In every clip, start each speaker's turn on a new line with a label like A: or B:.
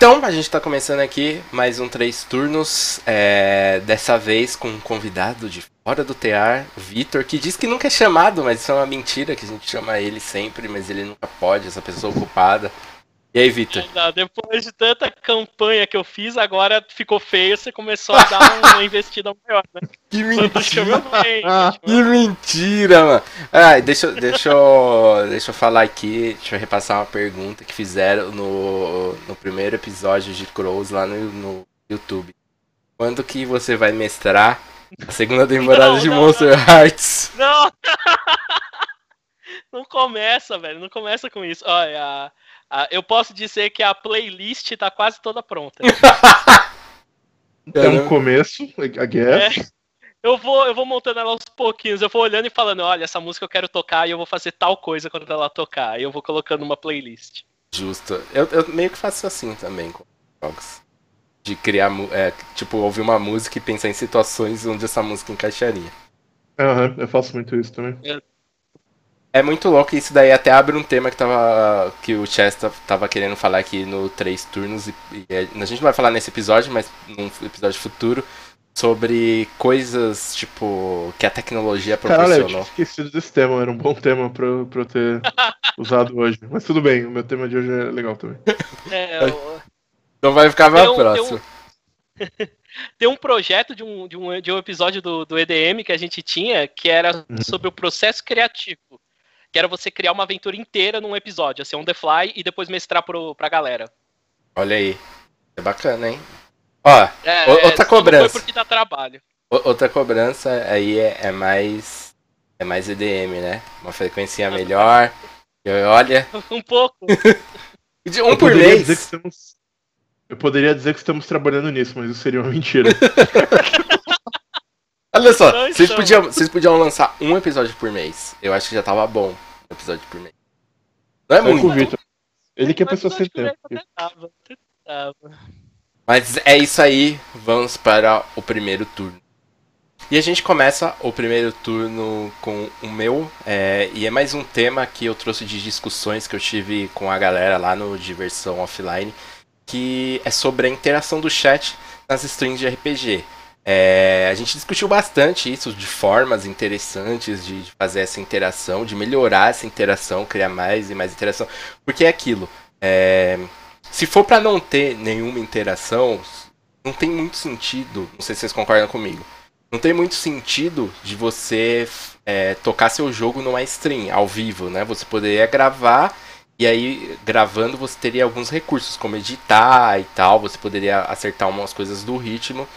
A: Então, a gente está começando aqui mais um Três Turnos, é, dessa vez com um convidado de fora do tear, Vitor, que diz que nunca é chamado, mas isso é uma mentira, que a gente chama ele sempre, mas ele nunca pode, essa pessoa ocupada. E aí, Vitor?
B: Depois de tanta campanha que eu fiz, agora ficou feio, você começou a dar uma investida maior, né?
A: Que mentira! Bem, que mentira, mano! Ah, deixa, deixa, eu, deixa eu falar aqui, deixa eu repassar uma pergunta que fizeram no, no primeiro episódio de Crows lá no, no YouTube. Quando que você vai mestrar a segunda temporada não, de não, Monster não. Hearts?
B: Não! não começa, velho, não começa com isso. Olha, ah, eu posso dizer que a playlist tá quase toda pronta.
C: é um começo, a guess.
B: É, eu vou, eu vou montando ela aos pouquinhos, eu vou olhando e falando, olha, essa música eu quero tocar e eu vou fazer tal coisa quando ela tocar. E eu vou colocando uma playlist.
A: Justo. Eu, eu meio que faço assim também com jogos. De criar, é, tipo, ouvir uma música e pensar em situações onde essa música encaixaria.
C: Aham, uhum, eu faço muito isso também.
A: Eu é muito louco isso daí até abre um tema que tava que o Chester tava querendo falar aqui no três turnos e, e, a gente não vai falar nesse episódio, mas num episódio futuro sobre coisas tipo que a tecnologia proporcionou. Caralho, eu
C: tinha esquecido desse tema, era um bom tema pra, pra eu ter usado hoje. Mas tudo bem, o meu tema de hoje é legal também. É,
A: eu... Então vai ficar mais próximo.
B: Tem um... tem um projeto de um, de um, de um episódio do, do EDM que a gente tinha que era uhum. sobre o processo criativo que era você criar uma aventura inteira num episódio, assim, on the fly, e depois mestrar pro, pra galera.
A: Olha aí. É bacana, hein? Ó, é, outra cobrança.
B: Foi porque dá trabalho.
A: Outra cobrança aí é, é, mais. É mais EDM, né? Uma frequência melhor. Olha.
B: Um pouco.
A: De um por mês.
C: Estamos... Eu poderia dizer que estamos trabalhando nisso, mas isso seria uma mentira.
A: Olha só, vocês podiam, vocês podiam lançar um episódio por mês. Eu acho que já tava bom episódio por mês. Não é muito. Victor.
C: Ele que é pessoa sem tempo.
A: Mas é isso aí, vamos para o primeiro turno. E a gente começa o primeiro turno com o meu, é, e é mais um tema que eu trouxe de discussões que eu tive com a galera lá no Diversão Offline, que é sobre a interação do chat nas streams de RPG. É, a gente discutiu bastante isso, de formas interessantes de, fazer essa interação, de melhorar essa interação, criar mais e mais interação. Porque é aquilo. É, se for para não ter nenhuma interação, não tem muito sentido. Não sei se vocês concordam comigo. Não tem muito sentido de você é, tocar seu jogo numa stream, ao vivo, né? Você poderia gravar e aí, gravando, você teria alguns recursos, como editar e tal. Você poderia acertar umas coisas do ritmo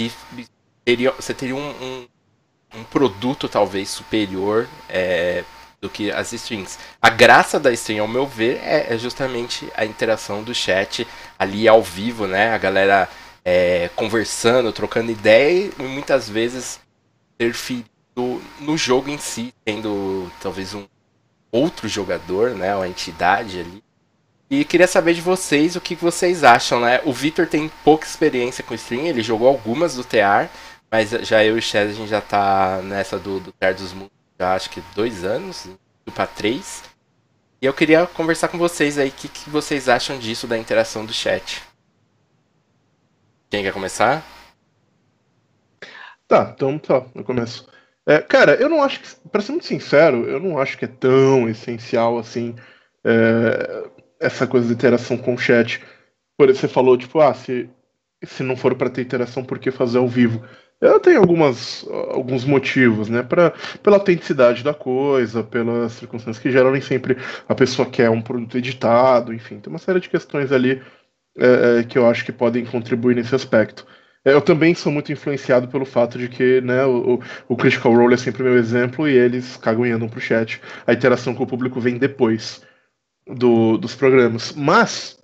A: e teria, você teria um, um, um produto talvez superior é, do que as strings. A graça da string, ao meu ver, é, é, justamente a interação do chat ali ao vivo, né? A galera é, conversando, trocando ideia e muitas vezes interferindo no jogo em si, tendo talvez um outro jogador, né? Uma entidade ali e queria saber de vocês o que vocês acham, né? O Victor tem pouca experiência com stream, ele jogou algumas do TR, mas já eu e o Chaz, a gente já tá nessa do, do TR dos Mundos já acho que dois anos, para três. E eu queria conversar com vocês aí, o que, que vocês acham disso, da interação do chat. Quem quer começar?
C: Tá, então tá, eu começo. É, cara, eu não acho que, pra ser muito sincero, eu não acho que é tão essencial assim. É, essa coisa de interação com o chat. Por você falou, tipo, ah, se, se não for para ter interação, por que fazer ao vivo? Eu tenho algumas, alguns motivos, né? Pra, pela autenticidade da coisa, pelas circunstâncias que geram nem sempre a pessoa quer um produto editado, enfim, tem uma série de questões ali é, é que eu acho que podem contribuir nesse aspecto. É, eu também sou muito influenciado pelo fato de que né, o, o Critical Role é sempre meu exemplo e eles cagam e andam pro chat. A interação com o público vem depois do, dos programas. Mas,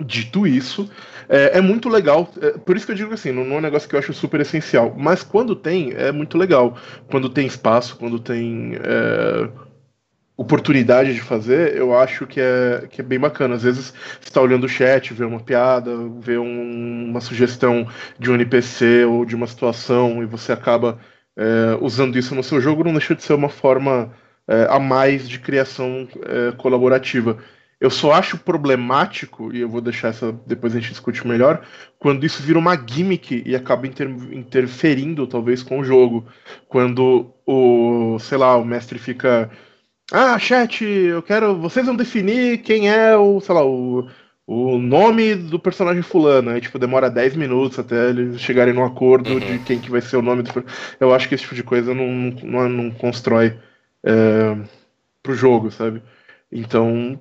C: dito isso, é, é muito legal. É, por isso que eu digo assim, não, não, é um negócio que eu acho super essencial. Mas quando tem, é muito legal. Quando tem espaço, quando tem é, oportunidade de fazer, eu acho que é, que é bem bacana. Às vezes você está olhando o chat, vê uma piada, vê um, uma sugestão de um NPC ou de uma situação e você acaba é, usando isso no seu jogo, não deixa de ser uma forma é, a mais de criação é, colaborativa. Eu só acho problemático, e eu vou deixar essa. depois a gente discute melhor, quando isso vira uma gimmick e acaba inter, interferindo, talvez, com o jogo. Quando o. sei lá, o mestre fica. Ah, chat, eu quero. Vocês vão definir quem é o. sei lá, o o nome do personagem fulano. Aí, tipo, demora 10 minutos até eles chegarem num acordo uhum. de quem que vai ser o nome do Eu acho que esse tipo de coisa não, não, não constrói é, pro jogo, sabe? Então,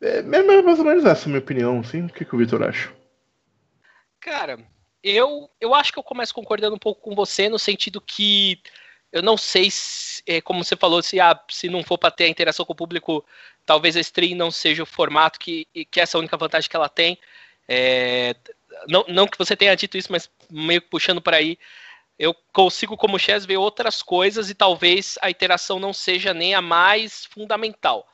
C: é, é mais ou menos essa a minha opinião, assim. O que, que o Victor acha?
B: Cara, eu, eu acho que eu começo concordando um pouco com você no sentido que eu não sei se, é, como você falou, se, ah, se não for para ter a interação com o público, talvez a stream não seja o formato que, que essa é única vantagem que ela tem. É, não, não que você tenha dito isso, mas meio que puxando para aí, eu consigo, como chess, ver outras coisas e talvez a interação não seja nem a mais fundamental.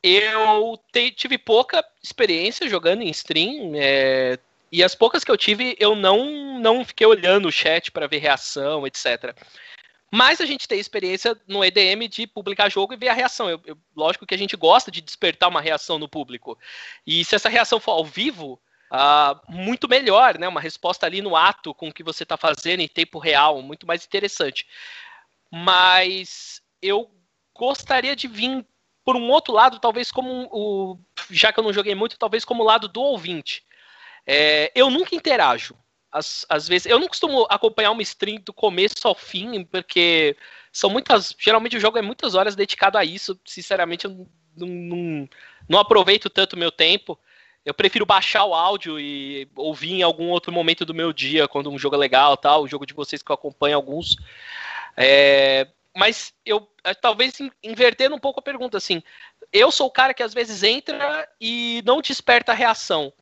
B: Eu te, tive pouca experiência jogando em stream, é, e as poucas que eu tive, eu não, não fiquei olhando o chat para ver reação, etc. Mas a gente tem experiência no EDM de publicar jogo e ver a reação. Eu, eu, lógico que a gente gosta de despertar uma reação no público. E se essa reação for ao vivo, uh, muito melhor, né? Uma resposta ali no ato com o que você está fazendo em tempo real, muito mais interessante. Mas eu gostaria de vir por um outro lado, talvez como o. Já que eu não joguei muito, talvez como o lado do ouvinte. É, eu nunca interajo às, às vezes. Eu não costumo acompanhar uma stream do começo ao fim, porque são muitas. Geralmente o jogo é muitas horas dedicado a isso. Sinceramente, eu não, não, não aproveito tanto meu tempo. Eu prefiro baixar o áudio e ouvir em algum outro momento do meu dia, quando um jogo é legal tal, o jogo de vocês que eu acompanho alguns. É, mas eu é, talvez invertendo um pouco a pergunta assim. Eu sou o cara que às vezes entra e não desperta a reação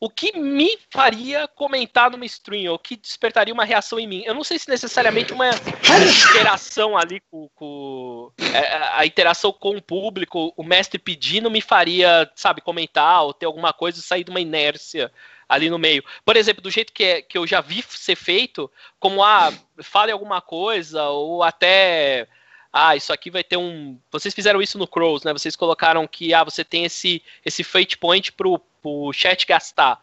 B: o que me faria comentar numa stream, ou que despertaria uma reação em mim. Eu não sei se necessariamente uma interação ali com, com é, a interação com o público, o mestre pedindo me faria, sabe, comentar ou ter alguma coisa sair de uma inércia ali no meio. Por exemplo, do jeito que, é, que eu já vi ser feito, como ah, fale alguma coisa, ou até ah, isso aqui vai ter um. Vocês fizeram isso no Crows, né? Vocês colocaram que ah, você tem esse, esse fate point pro, pro chat gastar.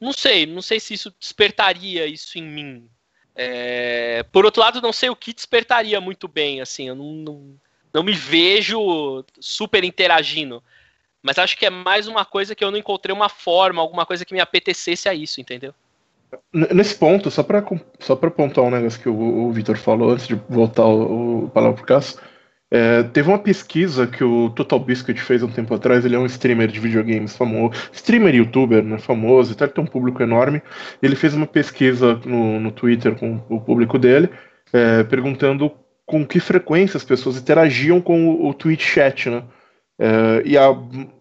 B: Não sei, não sei se isso despertaria isso em mim. É... Por outro lado, não sei o que despertaria muito bem, assim, eu não, não, não me vejo super interagindo. Mas acho que é mais uma coisa que eu não encontrei uma forma, alguma coisa que me apetecesse a isso, entendeu?
C: Nesse ponto, só para só pra pontuar um negócio que o, o Vitor falou antes de voltar o, o palavra pro Cássio, é, teve uma pesquisa que o Total Biscuit fez um tempo atrás, ele é um streamer de videogames famoso, streamer youtuber, né, famoso, ele tem um público enorme. Ele fez uma pesquisa no, no Twitter com o público dele, é, perguntando com que frequência as pessoas interagiam com o, o Twitch chat, né? É, e a,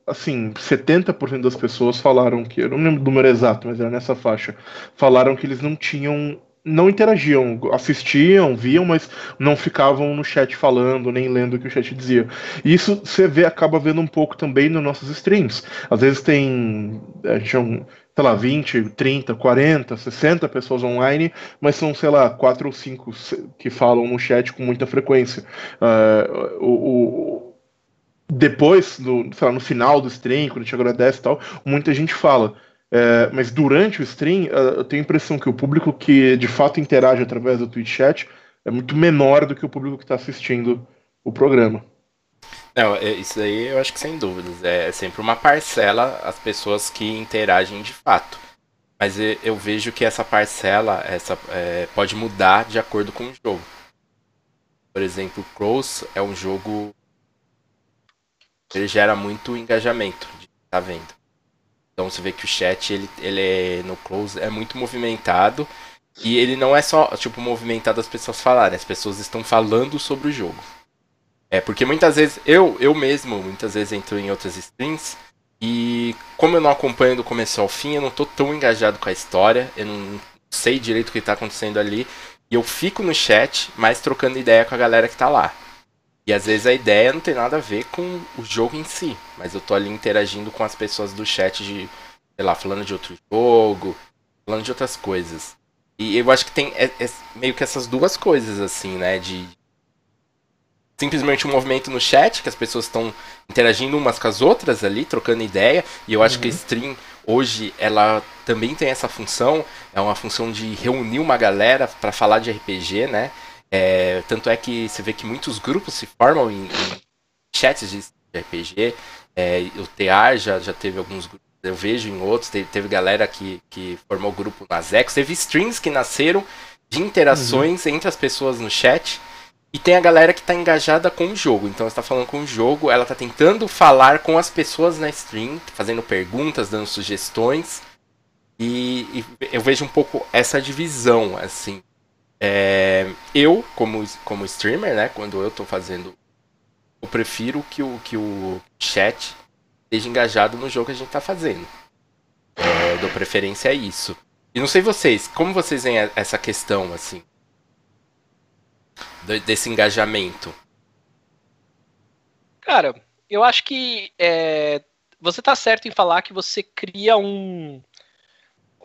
C: assim, 70% das pessoas falaram que, eu não lembro o número exato, mas era nessa faixa, falaram que eles não tinham, não interagiam, assistiam, viam, mas não ficavam no chat falando, nem lendo o que o chat dizia. E isso você vê, acaba vendo um pouco também nos nossos streams. Às vezes tem, a gente é um, sei lá, 20, 30, 40, 60 pessoas online, mas são, sei lá, 4 ou 5 que falam no chat com muita frequência. Uh, o, o depois, do, lá, no final do stream, quando gente agradece e tal, muita gente fala. É, mas durante o stream, é, eu tenho a impressão que o público que de fato interage através do Twitch chat é muito menor do que o público que está assistindo o programa.
A: É, isso aí eu acho que sem dúvidas. É sempre uma parcela as pessoas que interagem de fato. Mas eu vejo que essa parcela essa, é, pode mudar de acordo com o jogo. Por exemplo, Cross é um jogo ele gera muito engajamento de tá vendo. Então você vê que o chat ele, ele é, no close é muito movimentado e ele não é só tipo movimentado as pessoas falarem, as pessoas estão falando sobre o jogo. É porque muitas vezes eu eu mesmo muitas vezes entro em outras streams e como eu não acompanho do começo ao fim, eu não tô tão engajado com a história, eu não sei direito o que está acontecendo ali e eu fico no chat, mais trocando ideia com a galera que está lá. E às vezes a ideia não tem nada a ver com o jogo em si, mas eu tô ali interagindo com as pessoas do chat de, sei lá, falando de outro jogo, falando de outras coisas. E eu acho que tem é, é meio que essas duas coisas, assim, né? De simplesmente um movimento no chat, que as pessoas estão interagindo umas com as outras ali, trocando ideia. E eu acho uhum. que a stream hoje ela também tem essa função, é uma função de reunir uma galera para falar de RPG, né? É, tanto é que você vê que muitos grupos se formam em, em chats de RPG. É, o TEAR já, já teve alguns grupos, eu vejo em outros, teve, teve galera que, que formou grupo na Zex, teve streams que nasceram de interações uhum. entre as pessoas no chat. E tem a galera que está engajada com o jogo. Então está falando com o jogo, ela está tentando falar com as pessoas na stream, fazendo perguntas, dando sugestões. E, e eu vejo um pouco essa divisão, assim. É, eu, como, como streamer, né, quando eu estou fazendo, eu prefiro que o, que o chat esteja engajado no jogo que a gente está fazendo. É, dou preferência a isso. E não sei vocês, como vocês veem essa questão, assim? desse engajamento?
B: Cara, eu acho que é, você tá certo em falar que você cria um,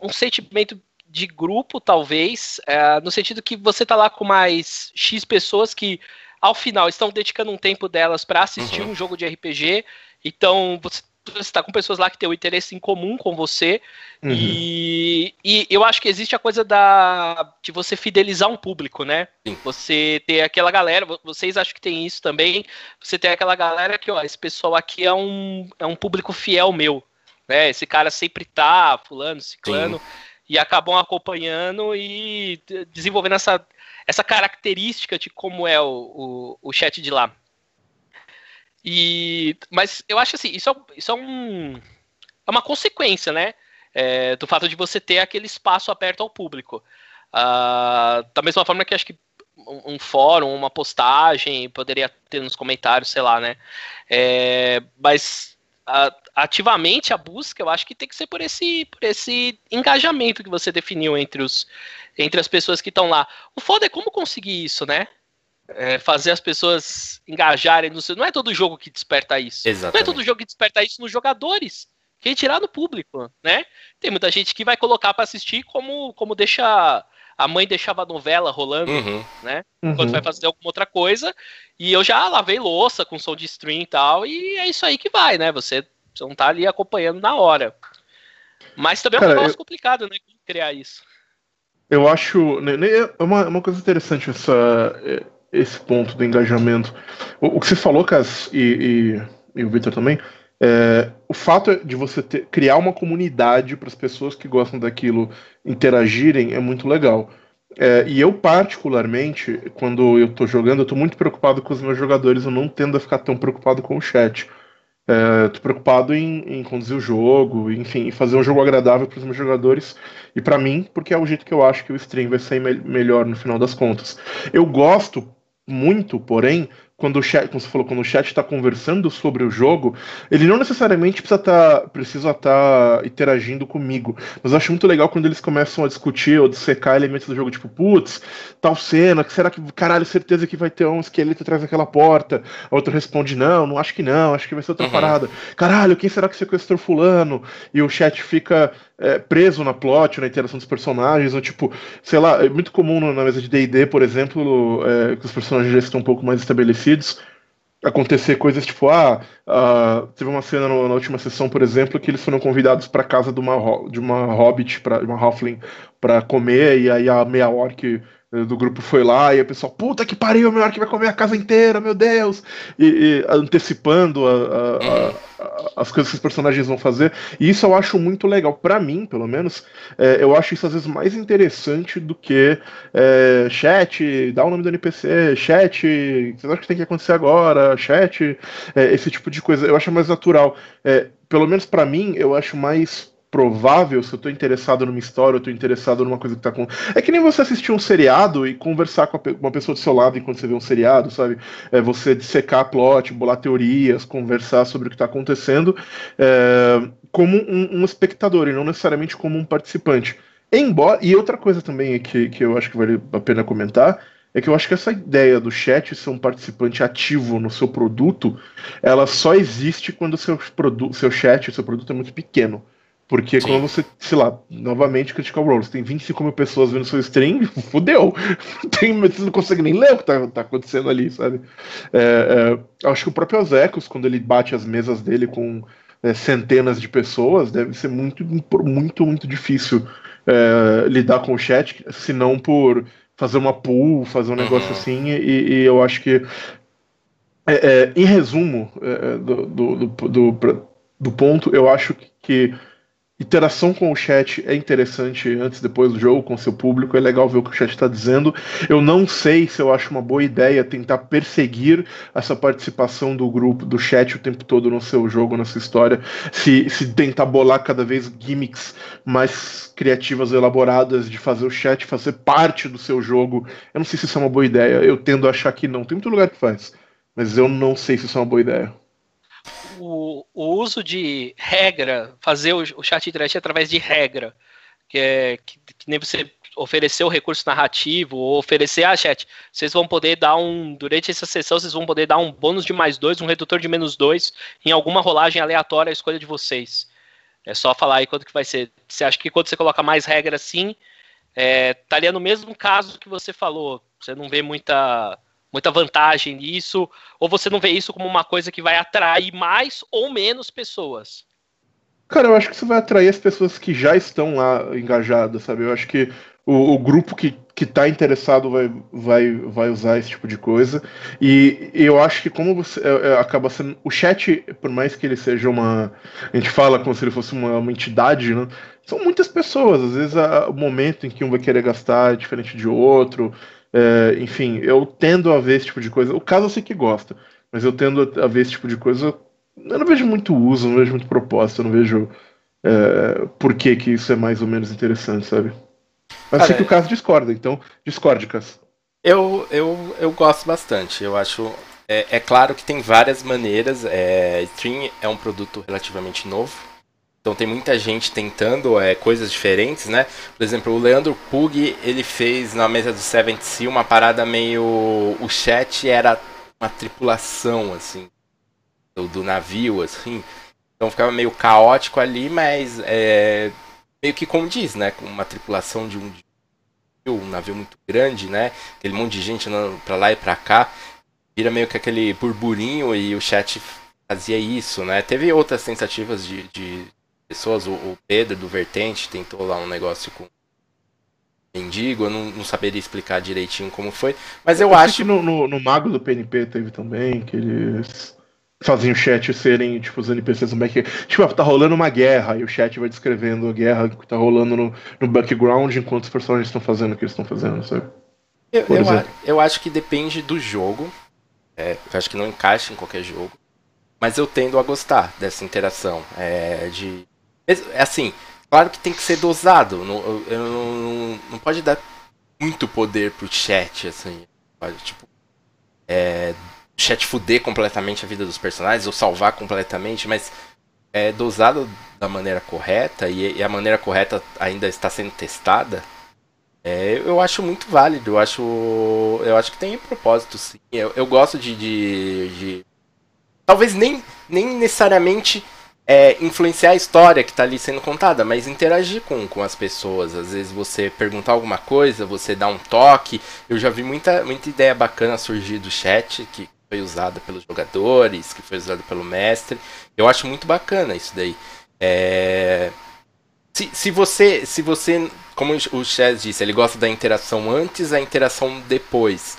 B: um sentimento de grupo, talvez, é, no sentido que você tá lá com mais X pessoas que, ao final, estão dedicando um tempo delas para assistir uhum. um jogo de RPG. Então, você está com pessoas lá que têm o um interesse em comum com você. Uhum. E, e eu acho que existe a coisa da de você fidelizar um público, né? Sim. Você ter aquela galera, vocês acham que tem isso também. Você tem aquela galera que, ó, esse pessoal aqui é um, é um público fiel meu. Né? Esse cara sempre tá, fulano, ciclano, Sim. E acabam acompanhando e desenvolvendo essa, essa característica de como é o, o, o chat de lá. E, mas eu acho assim, isso é, isso é, um, é uma consequência, né? É, do fato de você ter aquele espaço aberto ao público. Uh, da mesma forma que acho que um, um, fórum, uma postagem, poderia ter nos comentários, sei lá, né? É, mas ativamente a busca, eu acho que tem que ser por esse, por esse engajamento que você definiu entre, os, entre as pessoas que estão lá. O foda é como conseguir isso, né? é, fazer as pessoas engajarem no seu. Não é todo jogo que desperta isso. Exatamente. Não é todo jogo que desperta isso nos jogadores. Que tirar no público, né? Tem muita gente que vai colocar para assistir como, como deixa a mãe deixava a novela rolando, uhum. né? Uhum. Enquanto vai fazer alguma outra coisa. E eu já lavei louça com som de stream e tal, e é isso aí que vai, né? Você, você não tá ali acompanhando na hora. Mas também é um negócio eu... complicado, né? Criar isso.
C: Eu acho. Né, né, é uma, uma coisa interessante essa esse ponto do engajamento. O, o que você falou, Cas, e, e, e o Victor também, é, o fato de você ter, criar uma comunidade para as pessoas que gostam daquilo interagirem é muito legal. É, e eu, particularmente, quando eu estou jogando, eu estou muito preocupado com os meus jogadores, eu não tendo a ficar tão preocupado com o chat. É, preocupado em, em, conduzir o jogo, enfim, fazer um jogo agradável para os meus jogadores e para mim, porque é o jeito que eu acho que o stream vai sair me melhor no final das contas. Eu gosto muito, porém, quando o chat, como você falou, quando o chat está conversando sobre o jogo, ele não necessariamente precisa estar tá, precisa tá interagindo comigo. Mas eu acho muito legal quando eles começam a discutir ou dissecar elementos do jogo, tipo, putz, tal cena, que será que, caralho, certeza que vai ter um esqueleto atrás daquela porta? A outra responde, não, não acho que não, acho que vai ser outra uhum. parada. Caralho, quem será que sequestrou fulano? E o chat fica é, preso na plot, na interação dos personagens, ou tipo, sei lá, é muito comum na mesa de D&D, por exemplo, é, que os personagens já estão um pouco mais estabelecidos, acontecer coisas tipo, ah, uh, teve uma cena no, na última sessão, por exemplo, que eles foram convidados para casa de uma, de uma hobbit, pra, de uma halfling, para comer, e aí a meia orc eh, do grupo foi lá e o pessoal, puta que pariu, meu que vai comer a casa inteira, meu Deus! E, e antecipando a, a, as coisas que os personagens vão fazer. E isso eu acho muito legal. para mim, pelo menos, é, eu acho isso às vezes mais interessante do que é, chat, dá o nome do NPC, chat, vocês acham que tem que acontecer agora, chat, é, esse tipo de coisa. Eu acho mais natural. pelo menos para mim, eu acho mais provável, se eu tô interessado numa história, eu tô interessado numa coisa que tá com. É que nem você assistir um seriado e conversar com uma pessoa do seu lado enquanto você vê um seriado, sabe? É você dissecar plot, bolar teorias, conversar sobre o que tá acontecendo, é, como um, um, espectador e não necessariamente como um participante. Embora. E outra coisa também que, que eu acho que vale a pena comentar é que eu acho que essa ideia do chat ser um participante ativo no seu produto, ela só existe quando seu, produ seu chat, seu produto é muito pequeno. Porque Sim. quando você, sei lá, novamente criticar o você tem 25 mil pessoas vendo seu stream, fudeu. Tem, você não consegue nem ler o que tá, tá acontecendo ali, sabe? É, é, acho que o próprio Azecos, quando ele bate as mesas dele com é, centenas de pessoas, deve ser muito, muito, muito difícil é, lidar com o chat, se não por fazer uma pool, fazer um negócio uhum. assim, e, e, eu acho que, é, é, em resumo é, do, do, do, do, ponto, eu acho que interação com o chat é interessante antes e depois do jogo, com seu público, é legal ver o que o chat está dizendo. Eu não sei se eu acho uma boa ideia tentar perseguir essa participação do grupo, do chat o tempo todo no seu jogo, na sua história, se, se tentar bolar cada vez gimmicks mais criativas, elaboradas, de fazer o chat fazer parte do seu jogo. Eu não sei se isso é uma boa ideia, eu tendo a achar que não. Tem muito lugar que faz, mas eu não sei se isso é uma boa ideia
B: o, o uso de regra, fazer o, o chat interativo através de regra, que é que, que nem você oferecer o recurso narrativo, ou oferecer, ah, chat, vocês vão poder dar um, durante essa sessão, vocês vão poder dar um bônus de mais dois, um redutor de menos dois, em alguma rolagem aleatória, a escolha de vocês. É só falar aí quanto que vai ser. Você acha que quando você coloca mais regra assim, é, estaria no mesmo caso que você falou, você não vê muita muita vantagem nisso, ou você não vê isso como uma coisa que vai atrair mais ou menos pessoas?
C: Cara, eu acho que isso vai atrair as pessoas que já estão lá engajadas, sabe? Eu acho que o, o grupo que, que tá interessado vai, vai, vai usar esse tipo de coisa. E, eu acho que como você é, é, acaba sendo. O chat, por mais que ele seja uma. A gente fala como se ele fosse uma, uma entidade, né? São muitas pessoas. Às vezes a, o momento em que um vai querer gastar é diferente de outro. É, enfim, eu tendo a ver esse tipo de coisa. O caso eu sei que gosta, mas eu tendo a ver esse tipo de coisa. Eu não vejo muito uso, não vejo muito propósito, eu não vejo é, por que, que isso é mais ou menos interessante, sabe? Mas sei que o caso discorda, então discorde, Cass.
A: Eu, eu, eu gosto bastante. Eu acho. É, é claro que tem várias maneiras. É, Stream é um produto relativamente novo. Então tem muita gente tentando é, coisas diferentes, né? Por exemplo, o Leandro Pug, ele fez na mesa do Seventh Sea uma parada meio... O chat era uma tripulação, assim, do, do navio, assim. Então ficava meio caótico ali, mas é, meio que condiz, né? Com uma tripulação de um, um navio muito grande, né? Aquele monte de gente andando pra lá e pra cá. Vira meio que aquele burburinho e o chat fazia isso, né? Teve outras tentativas de, de pessoas. O, o, Pedro do Vertente tentou lá um negócio com mendigo, eu não, não saberia explicar direitinho como foi, mas eu, eu acho
C: que no, no, no, Mago do PNP teve também, que eles faziam o chat serem, tipo, os NPCs no back... Tipo, tá rolando uma guerra, e o chat vai descrevendo a guerra que tá rolando no, no background enquanto os personagens estão fazendo o que eles estão fazendo, sabe?
A: Eu, eu, eu, acho que depende do jogo. É, eu acho que não encaixa em qualquer jogo. Mas eu tendo a gostar dessa interação. É, de assim, claro que tem que ser dosado. Não, eu, não, não pode dar muito poder pro chat, assim. Tipo, é, chat fuder completamente a vida dos personagens ou salvar completamente, mas é dosado da maneira correta e, e a maneira correta ainda está sendo testada. É, eu acho muito válido, eu acho, eu acho que tem propósito sim. Eu, eu gosto de, de, de, Talvez nem, nem necessariamente é, influenciar a história que está ali sendo contada, mas interagir com, com as pessoas. Às vezes você perguntar alguma coisa, você dá um toque. Eu já vi muita, muita ideia bacana surgir do chat, que foi usada pelos jogadores, que foi usada pelo mestre. Eu acho muito bacana isso daí. É... Se, se você, se você, como o Chaz disse, ele gosta da interação antes, a interação depois.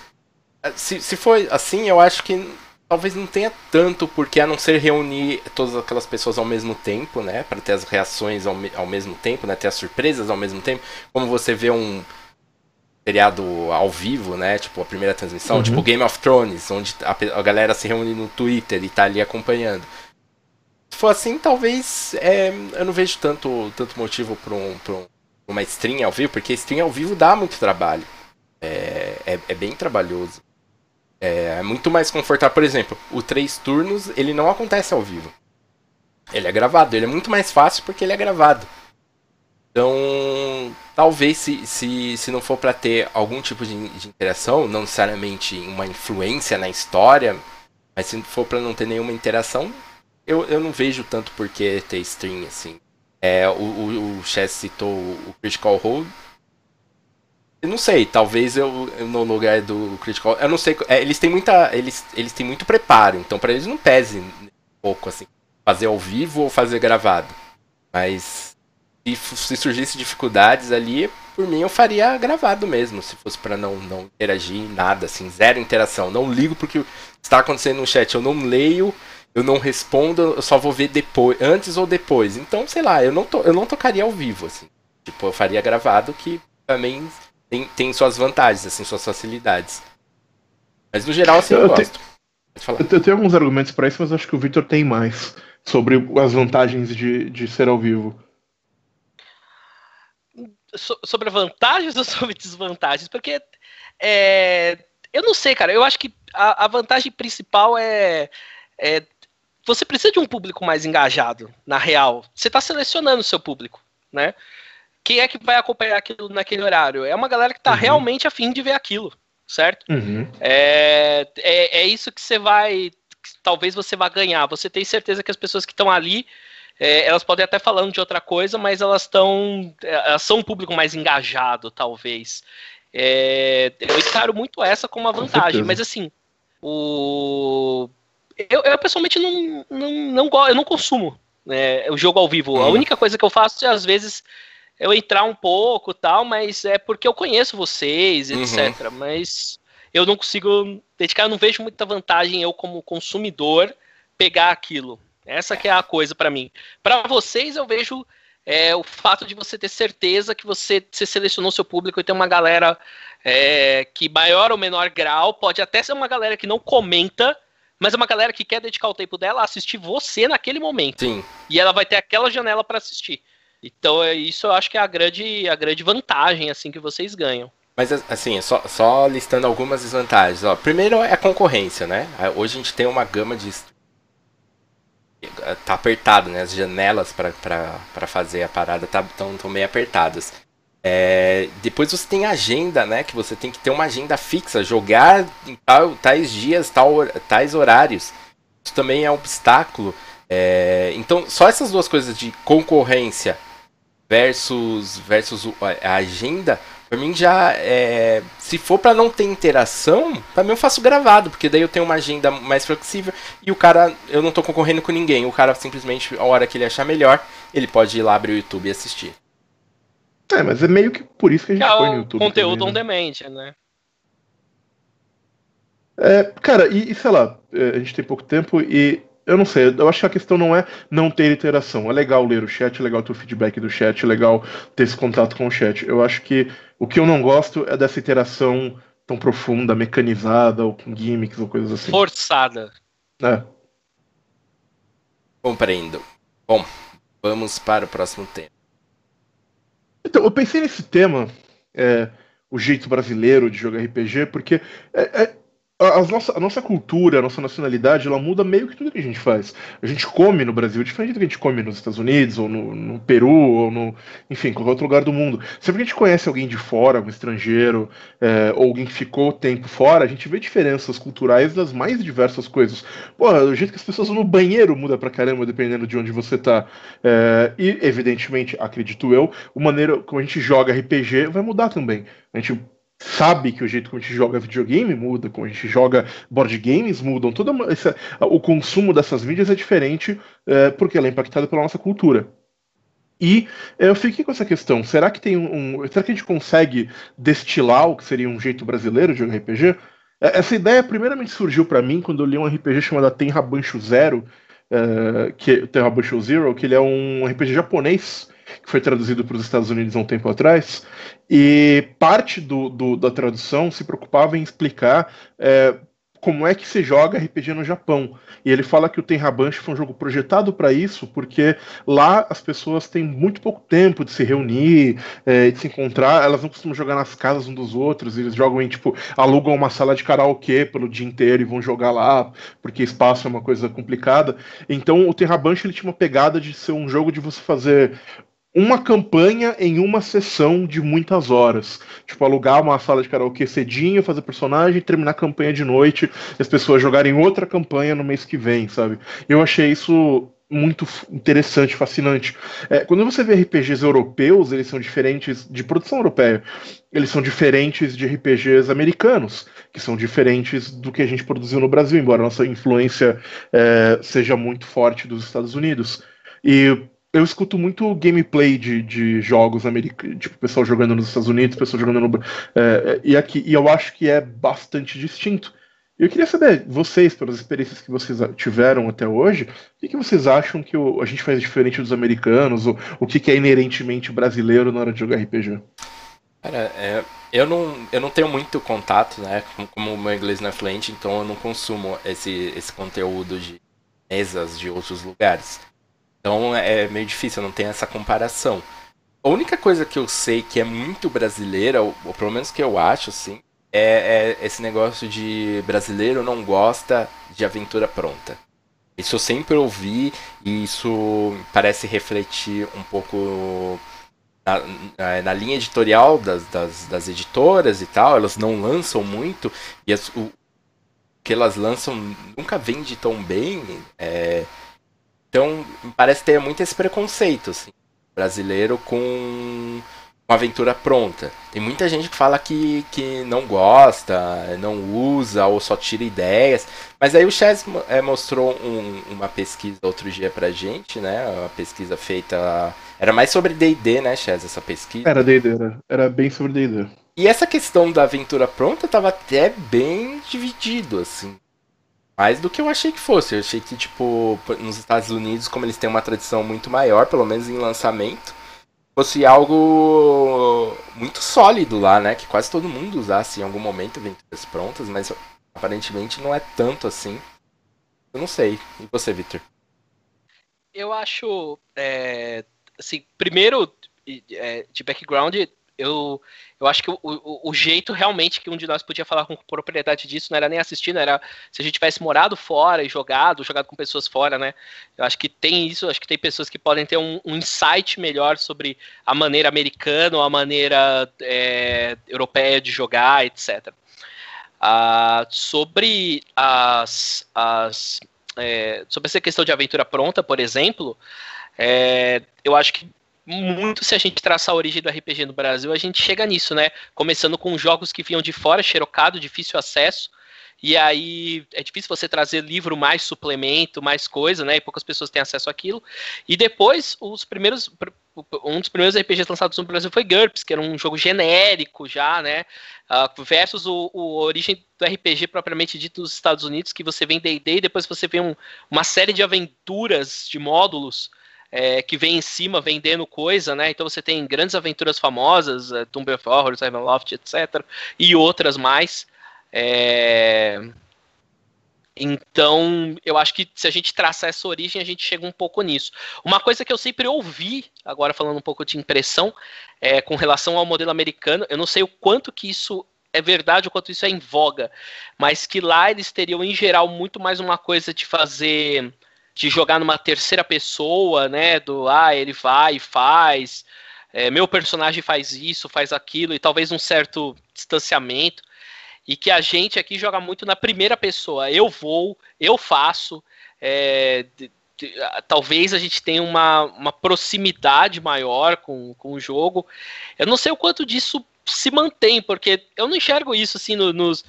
A: Se, se for assim, eu acho que talvez não tenha tanto porque a não ser reunir todas aquelas pessoas ao mesmo tempo, né, para ter as reações ao, ao mesmo tempo, né, ter as surpresas ao mesmo tempo, como você vê um seriado ao vivo, né, tipo a primeira transmissão, uhum. tipo Game of Thrones, onde a, a, galera se reúne no Twitter e tá ali acompanhando. Se for assim, talvez é, eu não vejo tanto, tanto motivo para um, um, uma stream ao vivo, porque stream ao vivo dá muito trabalho. É, é, é bem trabalhoso. É, é muito mais confortável. Por exemplo, o três turnos ele não acontece ao vivo. Ele é gravado. Ele é muito mais fácil porque ele é gravado. Então, talvez se, se, se não for para ter algum tipo de, de, interação, não necessariamente uma influência na história, mas se for para não ter nenhuma interação, eu, eu não vejo tanto por que ter stream assim. É, o, o, o Chess citou o Critical Role. Eu não sei, talvez eu, no lugar do Critical Eu não sei. É, eles têm muita. Eles, eles têm muito preparo, então para eles não pese um pouco assim. Fazer ao vivo ou fazer gravado. Mas se, se surgisse dificuldades ali, por mim eu faria gravado mesmo, se fosse para não, não interagir nada, assim, zero interação. Não ligo porque está acontecendo no chat, eu não leio, eu não respondo, eu só vou ver depois, antes ou depois. Então, sei lá, eu não, to, eu não tocaria ao vivo, assim. Tipo, eu faria gravado que também tem, tem suas vantagens, assim, suas facilidades. Mas no geral, assim, eu, eu gosto.
C: Tenho, eu tenho alguns argumentos para isso, mas acho que o Victor tem mais sobre as vantagens de, de ser ao vivo
B: so, sobre vantagens ou sobre desvantagens? Porque é, eu não sei, cara. Eu acho que a, a vantagem principal é, é, você precisa de um público mais engajado, na real. Você está selecionando o seu público, né? Quem é que vai acompanhar aquilo naquele horário? É uma galera que está uhum. realmente afim de ver aquilo, certo? Uhum. É, é, é isso que você vai. Talvez você vá ganhar. Você tem certeza que as pessoas que estão ali é, elas podem até falando de outra coisa, mas elas estão. Elas são um público mais engajado, talvez. É, eu encaro muito essa como uma vantagem, mas assim, o. Eu, eu pessoalmente não, não, não, eu não consumo né, o jogo ao vivo. Uhum. A única coisa que eu faço é, às vezes, eu entrar um pouco tal, mas é porque eu conheço vocês, etc. Uhum. Mas eu não consigo dedicar, eu não vejo muita vantagem eu, como consumidor, pegar aquilo. Essa que é a coisa para mim. Para vocês, eu vejo é, o fato de você ter certeza que você, você selecionou seu público e tem uma galera é, que maior ou menor grau, pode até ser uma galera que não comenta, mas é uma galera que quer dedicar o tempo dela a assistir você naquele momento.
A: Sim.
B: E ela vai ter aquela janela para assistir. Então, é, isso eu acho que é a grande, a grande vantagem assim que vocês ganham.
A: Mas assim, só, só listando algumas desvantagens. Ó, primeiro é a concorrência, né? Hoje a gente tem uma gama de tá apertado, né? As janelas para fazer a parada estão tá, tão, tão meio apertadas. É, depois você tem agenda, né? Que você tem que ter uma agenda fixa, jogar em tal, tais dias, tal, tais horários. Isso também é um obstáculo. É, então, só essas duas coisas de concorrência versus, versus a agenda Pra mim já é. Se for para não ter interação, pra mim eu faço gravado, porque daí eu tenho uma agenda mais flexível e o cara. Eu não tô concorrendo com ninguém. O cara simplesmente, a hora que ele achar melhor, ele pode ir lá abrir o YouTube e assistir.
C: É, mas é meio que por isso que a gente
B: é
C: põe no YouTube.
B: Conteúdo também, né? on demand, né?
C: É, cara, e, e sei lá, é, a gente tem pouco tempo e eu não sei, eu acho que a questão não é não ter interação. É legal ler o chat, é legal ter o feedback do chat, é legal ter esse contato com o chat. Eu acho que o que eu não gosto é dessa interação tão profunda, mecanizada, ou com gimmicks ou coisas assim.
B: Forçada.
C: É.
A: Compreendo. Bom, vamos para o próximo tema.
C: Então, eu pensei nesse tema, é, o jeito brasileiro de jogar RPG, porque é, é, a, nossa, a nossa cultura, a nossa nacionalidade, ela muda meio que tudo que a gente faz. A gente come no Brasil diferente do que a gente come nos Estados Unidos, ou no, no Peru, ou no. Enfim, qualquer outro lugar do mundo. Sempre que a gente conhece alguém de fora, um estrangeiro, é, ou alguém que ficou tempo fora, a gente vê diferenças culturais das mais diversas coisas. Pô, o jeito que as pessoas no banheiro muda pra caramba, dependendo de onde você tá. É, e, evidentemente, acredito eu, a maneira como a gente joga RPG vai mudar também. A gente sabe que o jeito como a gente joga videogame muda, como a gente joga board games mudam, toda essa, o consumo dessas mídias é diferente é, porque ela é impactada pela nossa cultura. E eu fiquei com essa questão: será que tem um, será que a gente consegue destilar o que seria um jeito brasileiro de jogar RPG? É, essa ideia primeiramente surgiu para mim quando eu li um RPG chamado Tenra Bancho Zero, é, que Tenra Bancho Zero, que ele é um RPG japonês que foi traduzido para os Estados Unidos há um tempo atrás, e parte do, do da tradução se preocupava em explicar é, como é que se joga RPG no Japão. E ele fala que o Tenrabanshi foi um jogo projetado para isso, porque lá as pessoas têm muito pouco tempo de se reunir, é, de se encontrar, elas não costumam jogar nas casas um dos outros, eles jogam em, tipo, alugam uma sala de karaokê pelo dia inteiro e vão jogar lá, porque espaço é uma coisa complicada. Então o Tenrabanshi ele tinha uma pegada de ser um jogo de você fazer uma campanha em uma sessão de muitas horas. Tipo, alugar uma sala de karaokê cedinho, fazer personagem, terminar a campanha de noite, as pessoas jogarem outra campanha no mês que vem, sabe? Eu achei isso muito interessante, fascinante. É, quando você vê RPGs europeus, eles são diferentes de produção europeia. Eles são diferentes de RPGs americanos, que são diferentes do que a gente produziu no Brasil, embora nossa influência é, seja muito forte dos Estados Unidos. E eu escuto muito gameplay de, de jogos americanos, tipo, pessoal jogando nos Estados Unidos, pessoal jogando no. É, e aqui, e eu acho que é bastante distinto. Eu queria saber, vocês, pelas experiências que vocês tiveram até hoje, o que, que vocês acham que o, a gente faz diferente dos americanos, ou o que, que é inerentemente brasileiro na hora de jogar RPG?
A: Cara, é, eu, não, eu não tenho muito contato, né? Como o meu inglês não é fluente, então eu não consumo esse, esse conteúdo de mesas de outros lugares. Então é meio difícil, não tenho essa comparação. A única coisa que eu sei que é muito brasileira, ou, ou pelo menos que eu acho, assim, é, é esse negócio de brasileiro não gosta de aventura pronta. Isso eu sempre ouvi e isso parece refletir um pouco na, na, na linha editorial das, das, das, editoras e tal. Elas não lançam muito e as, o que elas lançam nunca vende tão bem. É, então parece ter muito esse preconceito assim, brasileiro com uma aventura pronta. Tem muita gente que fala que, que não gosta, não usa ou só tira ideias. Mas aí o Chess é, mostrou um, uma pesquisa outro dia pra gente, né? Uma pesquisa feita. Era mais sobre DD, né, Chess, essa pesquisa?
C: Era DD, era, era bem sobre DD.
A: E essa questão da aventura pronta tava até bem dividido, assim. Mais do que eu achei que fosse. Eu achei que, tipo, nos Estados Unidos, como eles têm uma tradição muito maior, pelo menos em lançamento, fosse algo muito sólido lá, né? Que quase todo mundo usasse em algum momento aventuras prontas, mas aparentemente não é tanto assim. Eu não sei. E você, Victor?
B: Eu acho, é, assim, primeiro é, de background, eu, eu acho que o, o, o, jeito realmente que um de nós podia falar com propriedade disso não era nem assistindo, era se a gente tivesse morado fora e jogado, jogado com pessoas fora, né? Eu acho que tem isso, acho que tem pessoas que podem ter um, um insight melhor sobre a maneira americana ou a maneira é, europeia de jogar, etc. Ah, sobre as, as é, sobre essa questão de aventura pronta, por exemplo, é, eu acho que muito se a gente traçar a origem do RPG no Brasil, a gente chega nisso, né? Começando com jogos que vinham de fora, xerocado, difícil acesso. E aí é difícil você trazer livro mais suplemento, mais coisa, né? E poucas pessoas têm acesso àquilo. E depois, os primeiros. Um dos primeiros RPGs lançados no Brasil foi GURPS, que era um jogo genérico já, né? Uh, versus o, o origem do RPG propriamente dito dos Estados Unidos, que você vem D&D e depois você vê um, uma série de aventuras, de módulos, é, que vem em cima vendendo coisa, né? Então você tem grandes aventuras famosas, é, Tomb of Horrors, Ravenloft, etc. E outras mais. É... Então, eu acho que se a gente traçar essa origem, a gente chega um pouco nisso. Uma coisa que eu sempre ouvi, agora falando um pouco de impressão, é, com relação ao modelo americano, eu não sei o quanto que isso é verdade, o quanto isso é em voga, mas que lá eles teriam, em geral, muito mais uma coisa de fazer de jogar numa terceira pessoa, né? Do ah, ele vai e faz, é, meu personagem faz isso, faz aquilo, e talvez um certo distanciamento. E que a gente aqui joga muito na primeira pessoa. Eu vou, eu faço. É, de, de, talvez a gente tenha uma, uma proximidade maior com, com o jogo. Eu não sei o quanto disso se mantém, porque eu não enxergo isso assim no, nos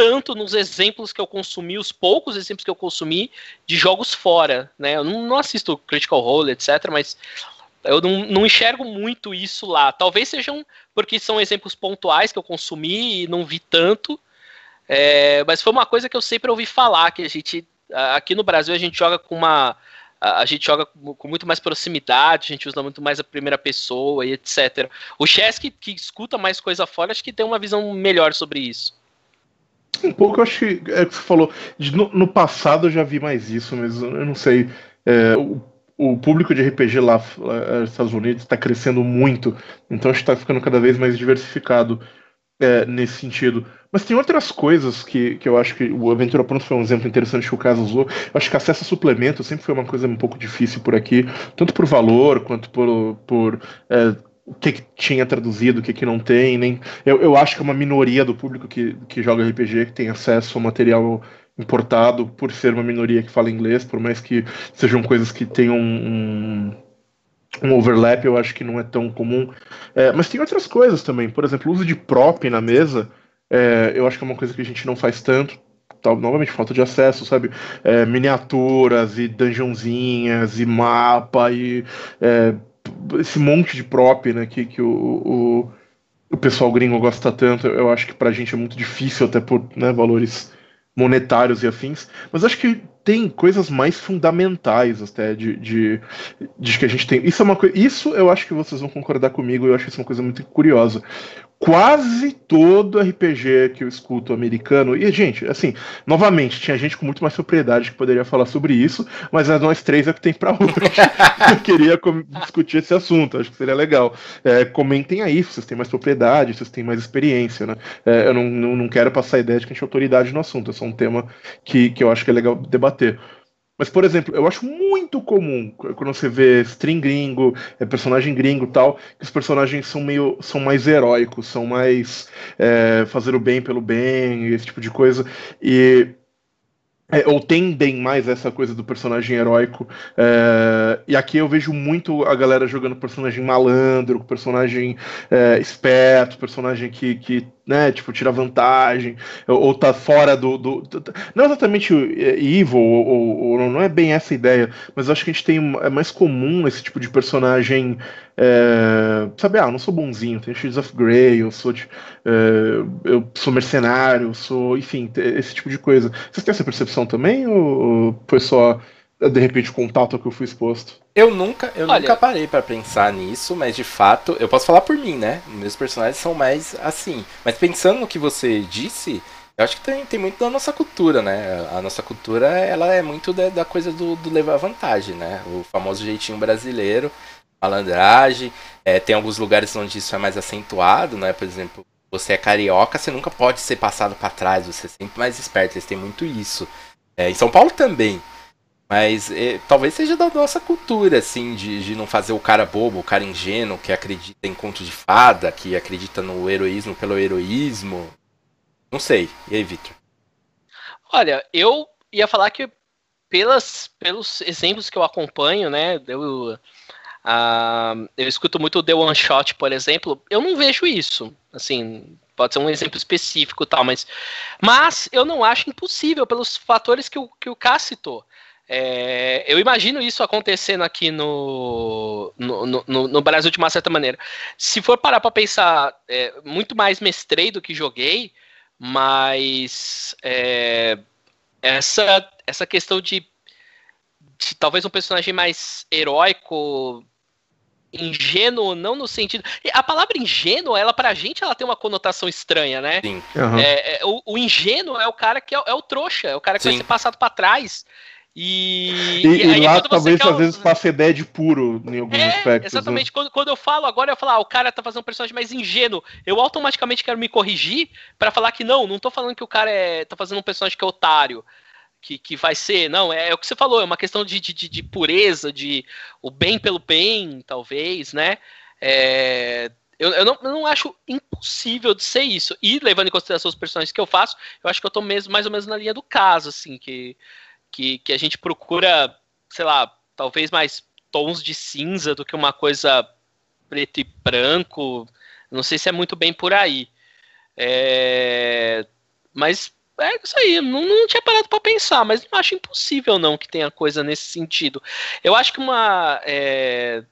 B: tanto nos exemplos que eu consumi, os poucos exemplos que eu consumi de jogos fora, né? Eu não, assisto Critical Role, etc, mas eu não, não, enxergo muito isso lá. Talvez sejam porque são exemplos pontuais que eu consumi e não vi tanto. É, mas foi uma coisa que eu sempre ouvi falar, que a gente. Aqui no Brasil a gente joga com uma. A gente joga com muito mais proximidade, a gente usa muito mais a primeira pessoa e etc. O Chess que, que escuta mais coisa fora, acho que tem uma visão melhor sobre isso.
C: Um pouco, eu acho que é o que você falou. De, no, no, passado eu já vi mais isso, mas eu não sei. É, o, o, público de RPG lá nos Estados Unidos está crescendo muito, então acho que está ficando cada vez mais diversificado é, nesse sentido. Mas tem outras coisas que, que eu acho que o Aventura Pronto foi um exemplo interessante que o caso usou. Eu acho que acesso a suplemento sempre foi uma coisa um pouco difícil por aqui, tanto por valor quanto por, por é, o que, que, tinha traduzido, o que, que não tem, nem. Eu, eu acho que é uma minoria do público que, que joga RPG que tem acesso ao material importado por ser uma minoria que fala inglês, por mais que sejam coisas que tenham um, um overlap, eu acho que não é tão comum. É, mas tem outras coisas também, por exemplo, o uso de prop na mesa, é, eu acho que é uma coisa que a gente não faz tanto. Tal, novamente, falta de acesso, sabe? É, miniaturas e dungeonzinhas e mapa e é, esse monte de prop né, que, que o, o, o pessoal gringo gosta tanto. Eu acho que pra gente é muito difícil, até por né, valores monetários e afins, mas acho que tem coisas mais fundamentais até de, de, de, que a gente tem. Isso é uma coisa. Isso eu acho que vocês vão concordar comigo, eu acho isso uma coisa muito curiosa quase todo RPG que eu escuto americano. E, gente, assim, novamente, tinha gente com muito mais propriedade que poderia falar sobre isso, mas é nós três é que tem pra hoje. eu queria discutir esse assunto, acho que seria legal. É, comentem aí se vocês têm mais propriedade, se vocês têm mais experiência, né? É, eu não, não, não quero passar a ideia de que a gente tem autoridade no assunto, é só um tema que, que eu acho que é legal debater. Mas, por exemplo, eu acho muito comum quando você vê string gringo, é, personagem gringo tal, que os personagens são meio. são mais heróicos, são mais é, fazer o bem pelo bem, esse tipo de coisa. E é, ou tendem mais essa coisa do personagem heróico. É, e aqui eu vejo muito a galera jogando personagem malandro, personagem é, esperto, personagem que, que né, tipo, tira vantagem, ou, ou tá fora do, do, Não exatamente evil, ou, ou, ou, não é bem essa ideia, mas acho que a gente tem. É mais comum esse tipo de personagem. É, sabe, ah, eu não sou bonzinho, tenho Shades of Grey, eu sou, é, eu sou mercenário, sou. Enfim, esse tipo de coisa. Vocês têm essa percepção também, ou foi só de repente, contato ao que eu fui exposto.
A: Eu nunca, eu Olha, nunca parei para pensar nisso, mas de fato, eu posso falar por mim, né? Meus personagens são mais assim. Mas pensando no que você disse, eu acho que tem, tem muito da nossa cultura, né? A nossa cultura, ela é muito da, da coisa do, do, levar vantagem, né? O famoso jeitinho brasileiro, malandragem. É, tem alguns lugares onde isso é mais acentuado, né? Por exemplo, você é carioca, você nunca pode ser passado para trás, você é sempre mais esperto, eles têm muito isso. É, em São Paulo também. Mas é, talvez seja da nossa cultura, assim, de, de não fazer o cara bobo, o cara ingênuo, que acredita em conto de fada, que acredita no heroísmo pelo heroísmo. Não sei. E aí, Victor?
B: Olha, eu ia falar que pelas, pelos exemplos que eu acompanho, né, eu, uh, eu escuto muito The One Shot, por exemplo, eu não vejo isso. Assim, pode ser um exemplo específico tal, mas, mas eu não acho impossível pelos fatores que o, que o K citou. É, eu imagino isso acontecendo aqui no, no, no, no, Brasil de uma certa maneira. Se for parar para pensar, é, muito mais mestrei do que joguei, mas é, essa, essa questão de, de, talvez um personagem mais heróico, ingênuo, não no sentido. A palavra ingênuo, ela pra gente, ela tem uma conotação estranha, né? Sim. Uhum. O, o, ingênuo é o cara que é, é o trouxa, é o cara que Sim. vai ser passado para trás.
C: E, e, e, e lá talvez às vezes faça ideia de puro em alguns é, aspectos.
B: Né? Exatamente. Né? Quando, quando eu falo agora, eu falo, ah, o cara tá fazendo um personagem mais ingênuo. Eu automaticamente quero me corrigir para falar que não, não tô falando que o cara é, tá fazendo um personagem que é otário. Que, que vai ser, não, é, é o que você falou, é uma questão de, de, de pureza, de o bem pelo bem, talvez, né? É, eu, eu, não, eu não acho impossível de ser isso. E levando em consideração os personagens que eu faço, eu acho que eu tô mesmo, mais ou menos na linha do caso, assim, que que, que a gente procura, sei lá, talvez mais tons de cinza do que uma coisa preto e branco. Não sei se é muito bem por aí. É... Mas é isso aí, não, não tinha parado para pensar, mas não acho impossível não que tenha coisa nesse sentido. Eu acho que uma. É,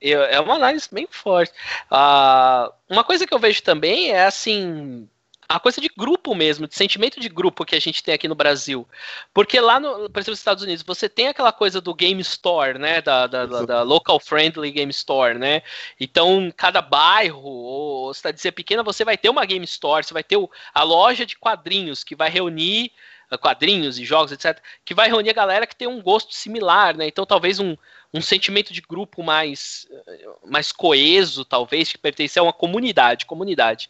B: é uma análise bem forte. Uh, uma coisa que eu vejo também é assim a coisa de grupo mesmo, de sentimento de grupo que a gente tem aqui no Brasil. Porque lá, no, por exemplo, nos Estados Unidos, você tem aquela coisa do Game Store, né? Da, da, da, da Local Friendly Game Store, né? Então, cada bairro ou cidadezinha pequena, você vai ter uma Game Store, você vai ter o, a loja de quadrinhos que vai reunir eh, quadrinhos e jogos, etc., que vai reunir a galera que tem um gosto similar, né? Então, talvez um, um sentimento de grupo mais, eh, mais coeso, talvez, que pertence a uma comunidade, comunidade.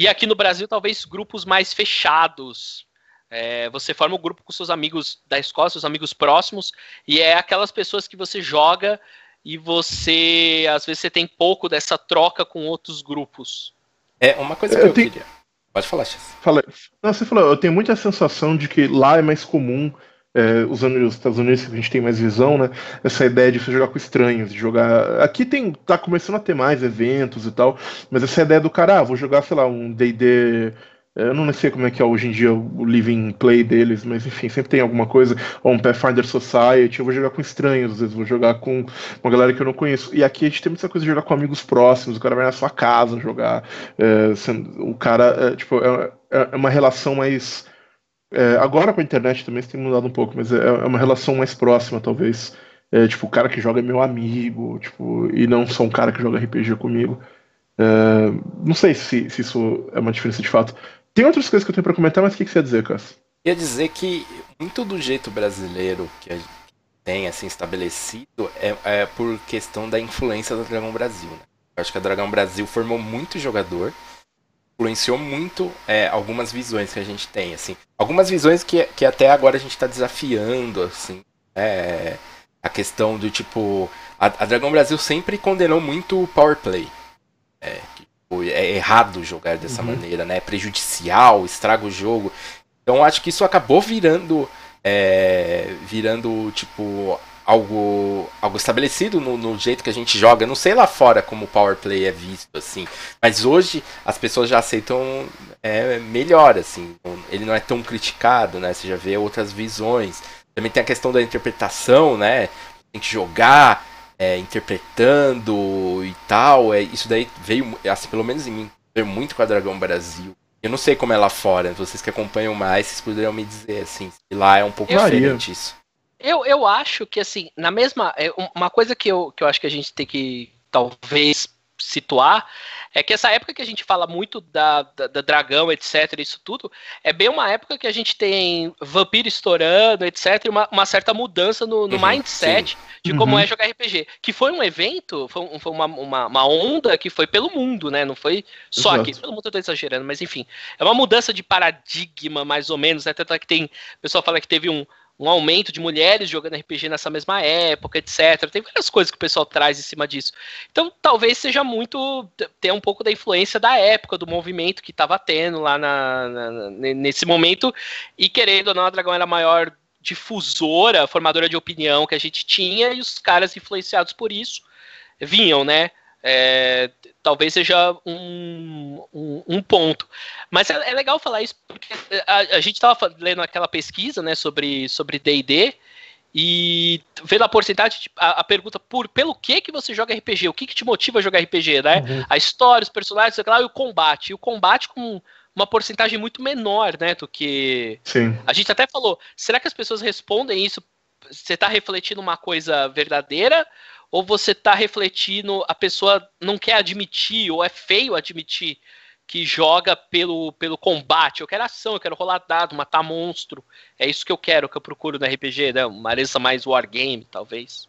B: E aqui no Brasil, talvez grupos mais fechados. É, você forma um grupo com seus amigos da escola, seus amigos próximos, e é aquelas pessoas que você joga e você, às vezes, você tem pouco dessa troca com outros grupos.
A: É, uma coisa que eu, eu tenho... queria. Pode falar, Chess.
C: Fala. Não, você falou, eu tenho muita sensação de que lá é mais comum é, os Estados Unidos, que a gente tem mais visão, né? Essa ideia de você jogar com estranhos, de jogar. Aqui tem. tá começando a ter mais eventos e tal, mas essa ideia do cara, ah, vou jogar, sei lá, um DD. É, eu não sei como é que é hoje em dia o living play deles, mas enfim, sempre tem alguma coisa. Ou um Pathfinder Society, eu vou jogar com estranhos, às vezes vou jogar com uma galera que eu não conheço. E aqui a gente tem muita coisa de jogar com amigos próximos, o cara vai na sua casa jogar. É, o cara, é, tipo, é, é uma relação mais é, agora com a internet também isso tem mudado um pouco, mas é, é uma relação mais próxima, talvez. É, tipo, o cara que joga é meu amigo, tipo, e não só um cara que joga RPG comigo. É, não sei se, se, isso é uma diferença de fato. Tem outras coisas que eu tenho pra comentar, mas o que, que você ia dizer, Cass?
A: Ia dizer que muito do jeito brasileiro que a gente tem assim estabelecido é, é por questão da influência da Dragão Brasil. Né? Eu acho que a Dragão Brasil formou muito jogador influenciou muito é, algumas visões que a gente tem, assim. Algumas visões que, que até agora a gente está desafiando, assim. É, a questão do tipo. A, a, Dragão Brasil sempre condenou muito o power play. É, tipo, é errado jogar dessa uhum. maneira, né? É prejudicial, estraga o jogo. Então acho que isso acabou virando. É, virando, tipo, algo, algo estabelecido no, no, jeito que a gente joga. Não sei lá fora como o power play é visto, assim. Mas hoje as pessoas já aceitam é, melhor, assim. Ele não é tão criticado, né? Você já vê outras visões. Também tem a questão da interpretação, né? Tem que jogar é, interpretando e tal. É, isso daí veio, assim, pelo menos em mim, veio muito com a Dragão Brasil. Eu não sei como é lá fora. Vocês que acompanham mais, vocês poderiam me dizer, assim, se lá é um pouco eu diferente isso.
B: Eu, eu acho que, assim, na mesma. É, uma coisa que eu, que eu acho que a gente tem que talvez situar é que essa época que a gente fala muito da, da, da, dragão, etc., isso tudo, é bem uma época que a gente tem vampiro estourando, etc., uma, uma certa mudança no, no uhum, mindset sim. de como uhum. é jogar RPG. Que foi um evento, foi, foi uma, uma, uma, onda que foi pelo mundo, né? Não foi só Exato. aqui. Pelo mundo eu tô exagerando, mas enfim. É uma mudança de paradigma, mais ou menos, né? Tanto é que tem. O pessoal fala que teve um um aumento de mulheres jogando RPG nessa mesma época, etc. Tem várias coisas que o pessoal traz em cima disso. Então, talvez seja muito ter um pouco da influência da época, do movimento que estava tendo lá na, na, nesse momento. E querendo ou não, a Dragão era a maior difusora, formadora de opinião que a gente tinha, e os caras influenciados por isso vinham, né? É, talvez seja um, um, um ponto. Mas é, é, legal falar isso porque a, a gente estava lendo aquela pesquisa né, sobre D&D e vendo a porcentagem, a, a, pergunta por pelo que que você joga RPG, o que, que te motiva a jogar RPG, né? Uhum. A história, os personagens, lá, e o combate. E o combate com uma porcentagem muito menor, né, do que...
C: Sim.
B: A gente até falou, será que as pessoas respondem isso? Você está refletindo uma coisa verdadeira ou você está refletindo, a pessoa não quer admitir, ou é feio admitir que joga pelo, pelo combate. Eu quero ação, eu quero rolar dado, matar monstro. É isso que eu quero, que eu procuro no RPG, né? Uma areia mais wargame, talvez.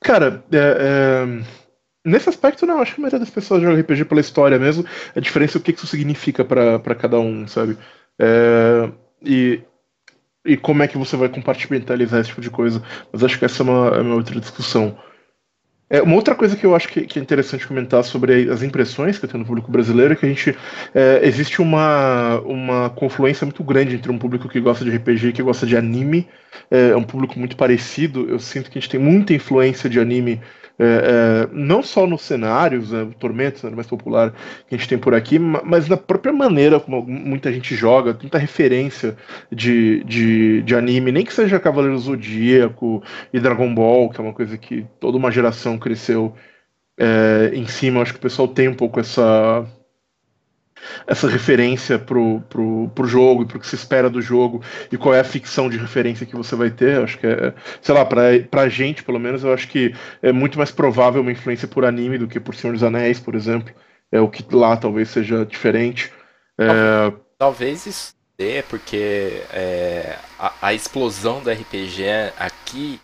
C: Cara, é, é... nesse aspecto, não. Acho que a maioria das pessoas joga RPG pela história mesmo. A diferença é o que isso significa para cada um, sabe? É... E e como é que você vai compartimentalizar esse tipo de coisa. Mas acho que essa é uma, é uma outra discussão. É, uma outra coisa que eu acho que, que, é interessante comentar sobre as impressões que eu tenho no público brasileiro é que a gente é, existe uma, uma confluência muito grande entre um público que gosta de RPG e que gosta de anime. É, é um público muito parecido. Eu sinto que a gente tem muita influência de anime é, é, não só nos cenários, né, o mais popular que a gente tem por aqui, mas na própria maneira como muita gente joga, muita referência de, de, de anime, nem que seja Cavaleiro Zodíaco e Dragon Ball, que é uma coisa que toda uma geração cresceu é, em cima. Acho que o pessoal tem um pouco essa essa referência pro, pro, pro jogo e pro que se espera do jogo e qual é a ficção de referência que você vai ter. Acho que é, sei lá, pra, pra gente, pelo menos, eu acho que é muito mais provável uma influência por anime do que por Senhor dos Anéis, por exemplo. É o que lá talvez seja diferente.
A: É... Talvez isso dê, porque é, a, a explosão do RPG aqui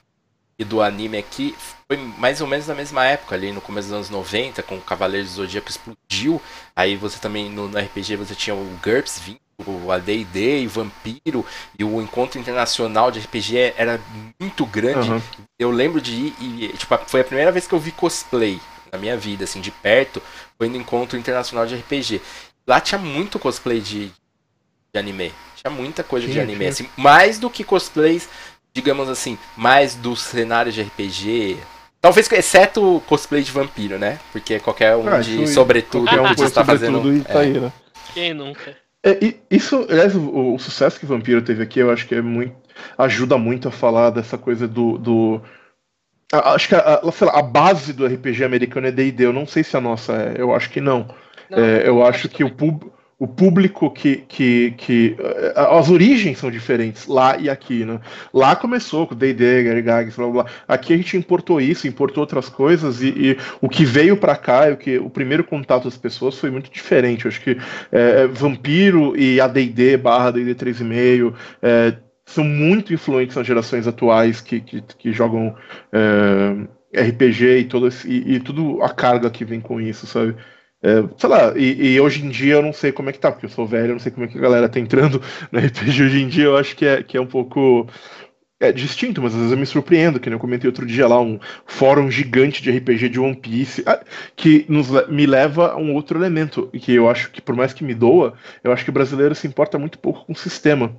A: e do anime aqui foi mais ou menos na mesma época, ali no começo dos anos 90, com o Cavaleiro do Zodíaco explodiu. Aí você também, no, no RPG, você tinha o GURPS vindo, o AD&D, o Vampiro, e o encontro internacional de RPG era muito grande. Uhum. Eu lembro de ir e, tipo, foi a primeira vez que eu vi cosplay na minha vida, assim, de perto, foi no encontro internacional de RPG. lá tinha muito cosplay de, de anime. Tinha muita coisa sim, de anime, sim. assim, mais do que cosplays, digamos assim, mais do cenário de RPG. Talvez, exceto cosplay de vampiro, né? Porque qualquer um ah, de sobretudo
C: qualquer um está fazendo. Tá aí, né?
B: Quem nunca?
C: É, isso, aliás, o, o, sucesso que Vampiro teve aqui, eu acho que é muito. ajuda muito a falar dessa coisa do. do a, acho que a, a, a, base do RPG americano é DD. Eu não sei se a nossa é, eu acho que não. não é, eu acho que o público o público que, que, que. Eh, as origens são diferentes lá e aqui, né? Lá começou com D&D, Gary Gags, blá, blá. Aqui a gente importou isso, importou outras coisas e, e o que veio para cá, o que o primeiro contato das pessoas foi muito diferente. Eu acho que é, Vampiro e a D&D barra D&D 3,5 é, são muito influentes nas gerações atuais que, que, que jogam é, RPG e, todo esse, e, e tudo a carga que vem com isso, sabe? É, sei lá, e, e, hoje em dia eu não sei como é que tá, porque eu sou velho, eu não sei como é que a galera tá entrando no RPG hoje em dia, eu acho que é, que é um pouco é, distinto, mas às vezes eu me surpreendo, que eu comentei outro dia lá, um fórum gigante de RPG de One Piece, ah, que nos, me leva a um outro elemento, que eu acho que, por mais que me doa, eu acho que o brasileiro se importa muito pouco com o sistema.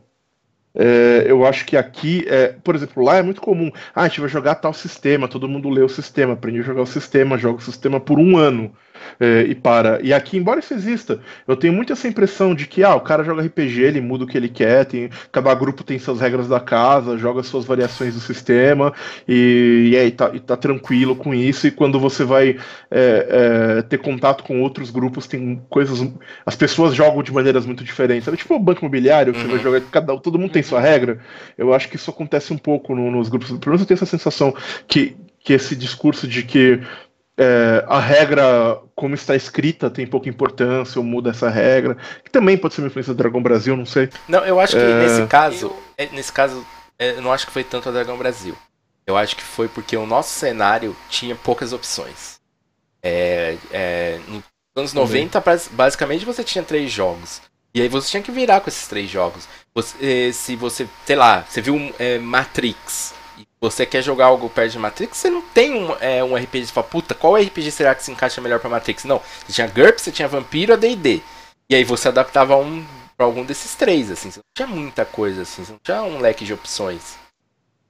C: É, eu acho que aqui, é, por exemplo, lá é muito comum. Ah, a gente vai jogar tal sistema, todo mundo lê o sistema, aprende a jogar o sistema, joga o sistema por um ano é, e para. E aqui, embora isso exista, eu tenho muito essa impressão de que ah, o cara joga RPG, ele muda o que ele quer, tem, cada grupo tem suas regras da casa, joga suas variações do sistema e, e, aí, tá, e tá tranquilo com isso. E quando você vai é, é, ter contato com outros grupos, tem coisas. As pessoas jogam de maneiras muito diferentes. Sabe? Tipo o banco imobiliário, que uhum. você vai uhum. jogar, cada, todo mundo tem sua regra. Eu acho que isso acontece um pouco no, nos grupos. Pelo menos eu tenho essa sensação que, que esse discurso de que é, a regra como está escrita tem pouca importância, ou muda essa regra, que também pode ser uma influência do Dragão Brasil, não sei.
A: Não, eu acho que é... nesse caso, é, nesse caso, é, eu não acho que foi tanto a Dragão Brasil. Eu acho que foi porque o nosso cenário tinha poucas opções. É, é, nos anos também. 90, basicamente, você tinha três jogos. E aí você tinha que virar com esses três jogos. Você, se você, sei lá, você viu é, Matrix você quer jogar algo perto de Matrix, você não tem um, é, um RPG, você fala, puta, qual RPG será que se encaixa melhor pra Matrix? Não, você tinha GURPS, você tinha Vampiro, a D&D. E aí você adaptava um pra algum desses três, assim, você não tinha muita coisa, assim, você não tinha um leque de opções.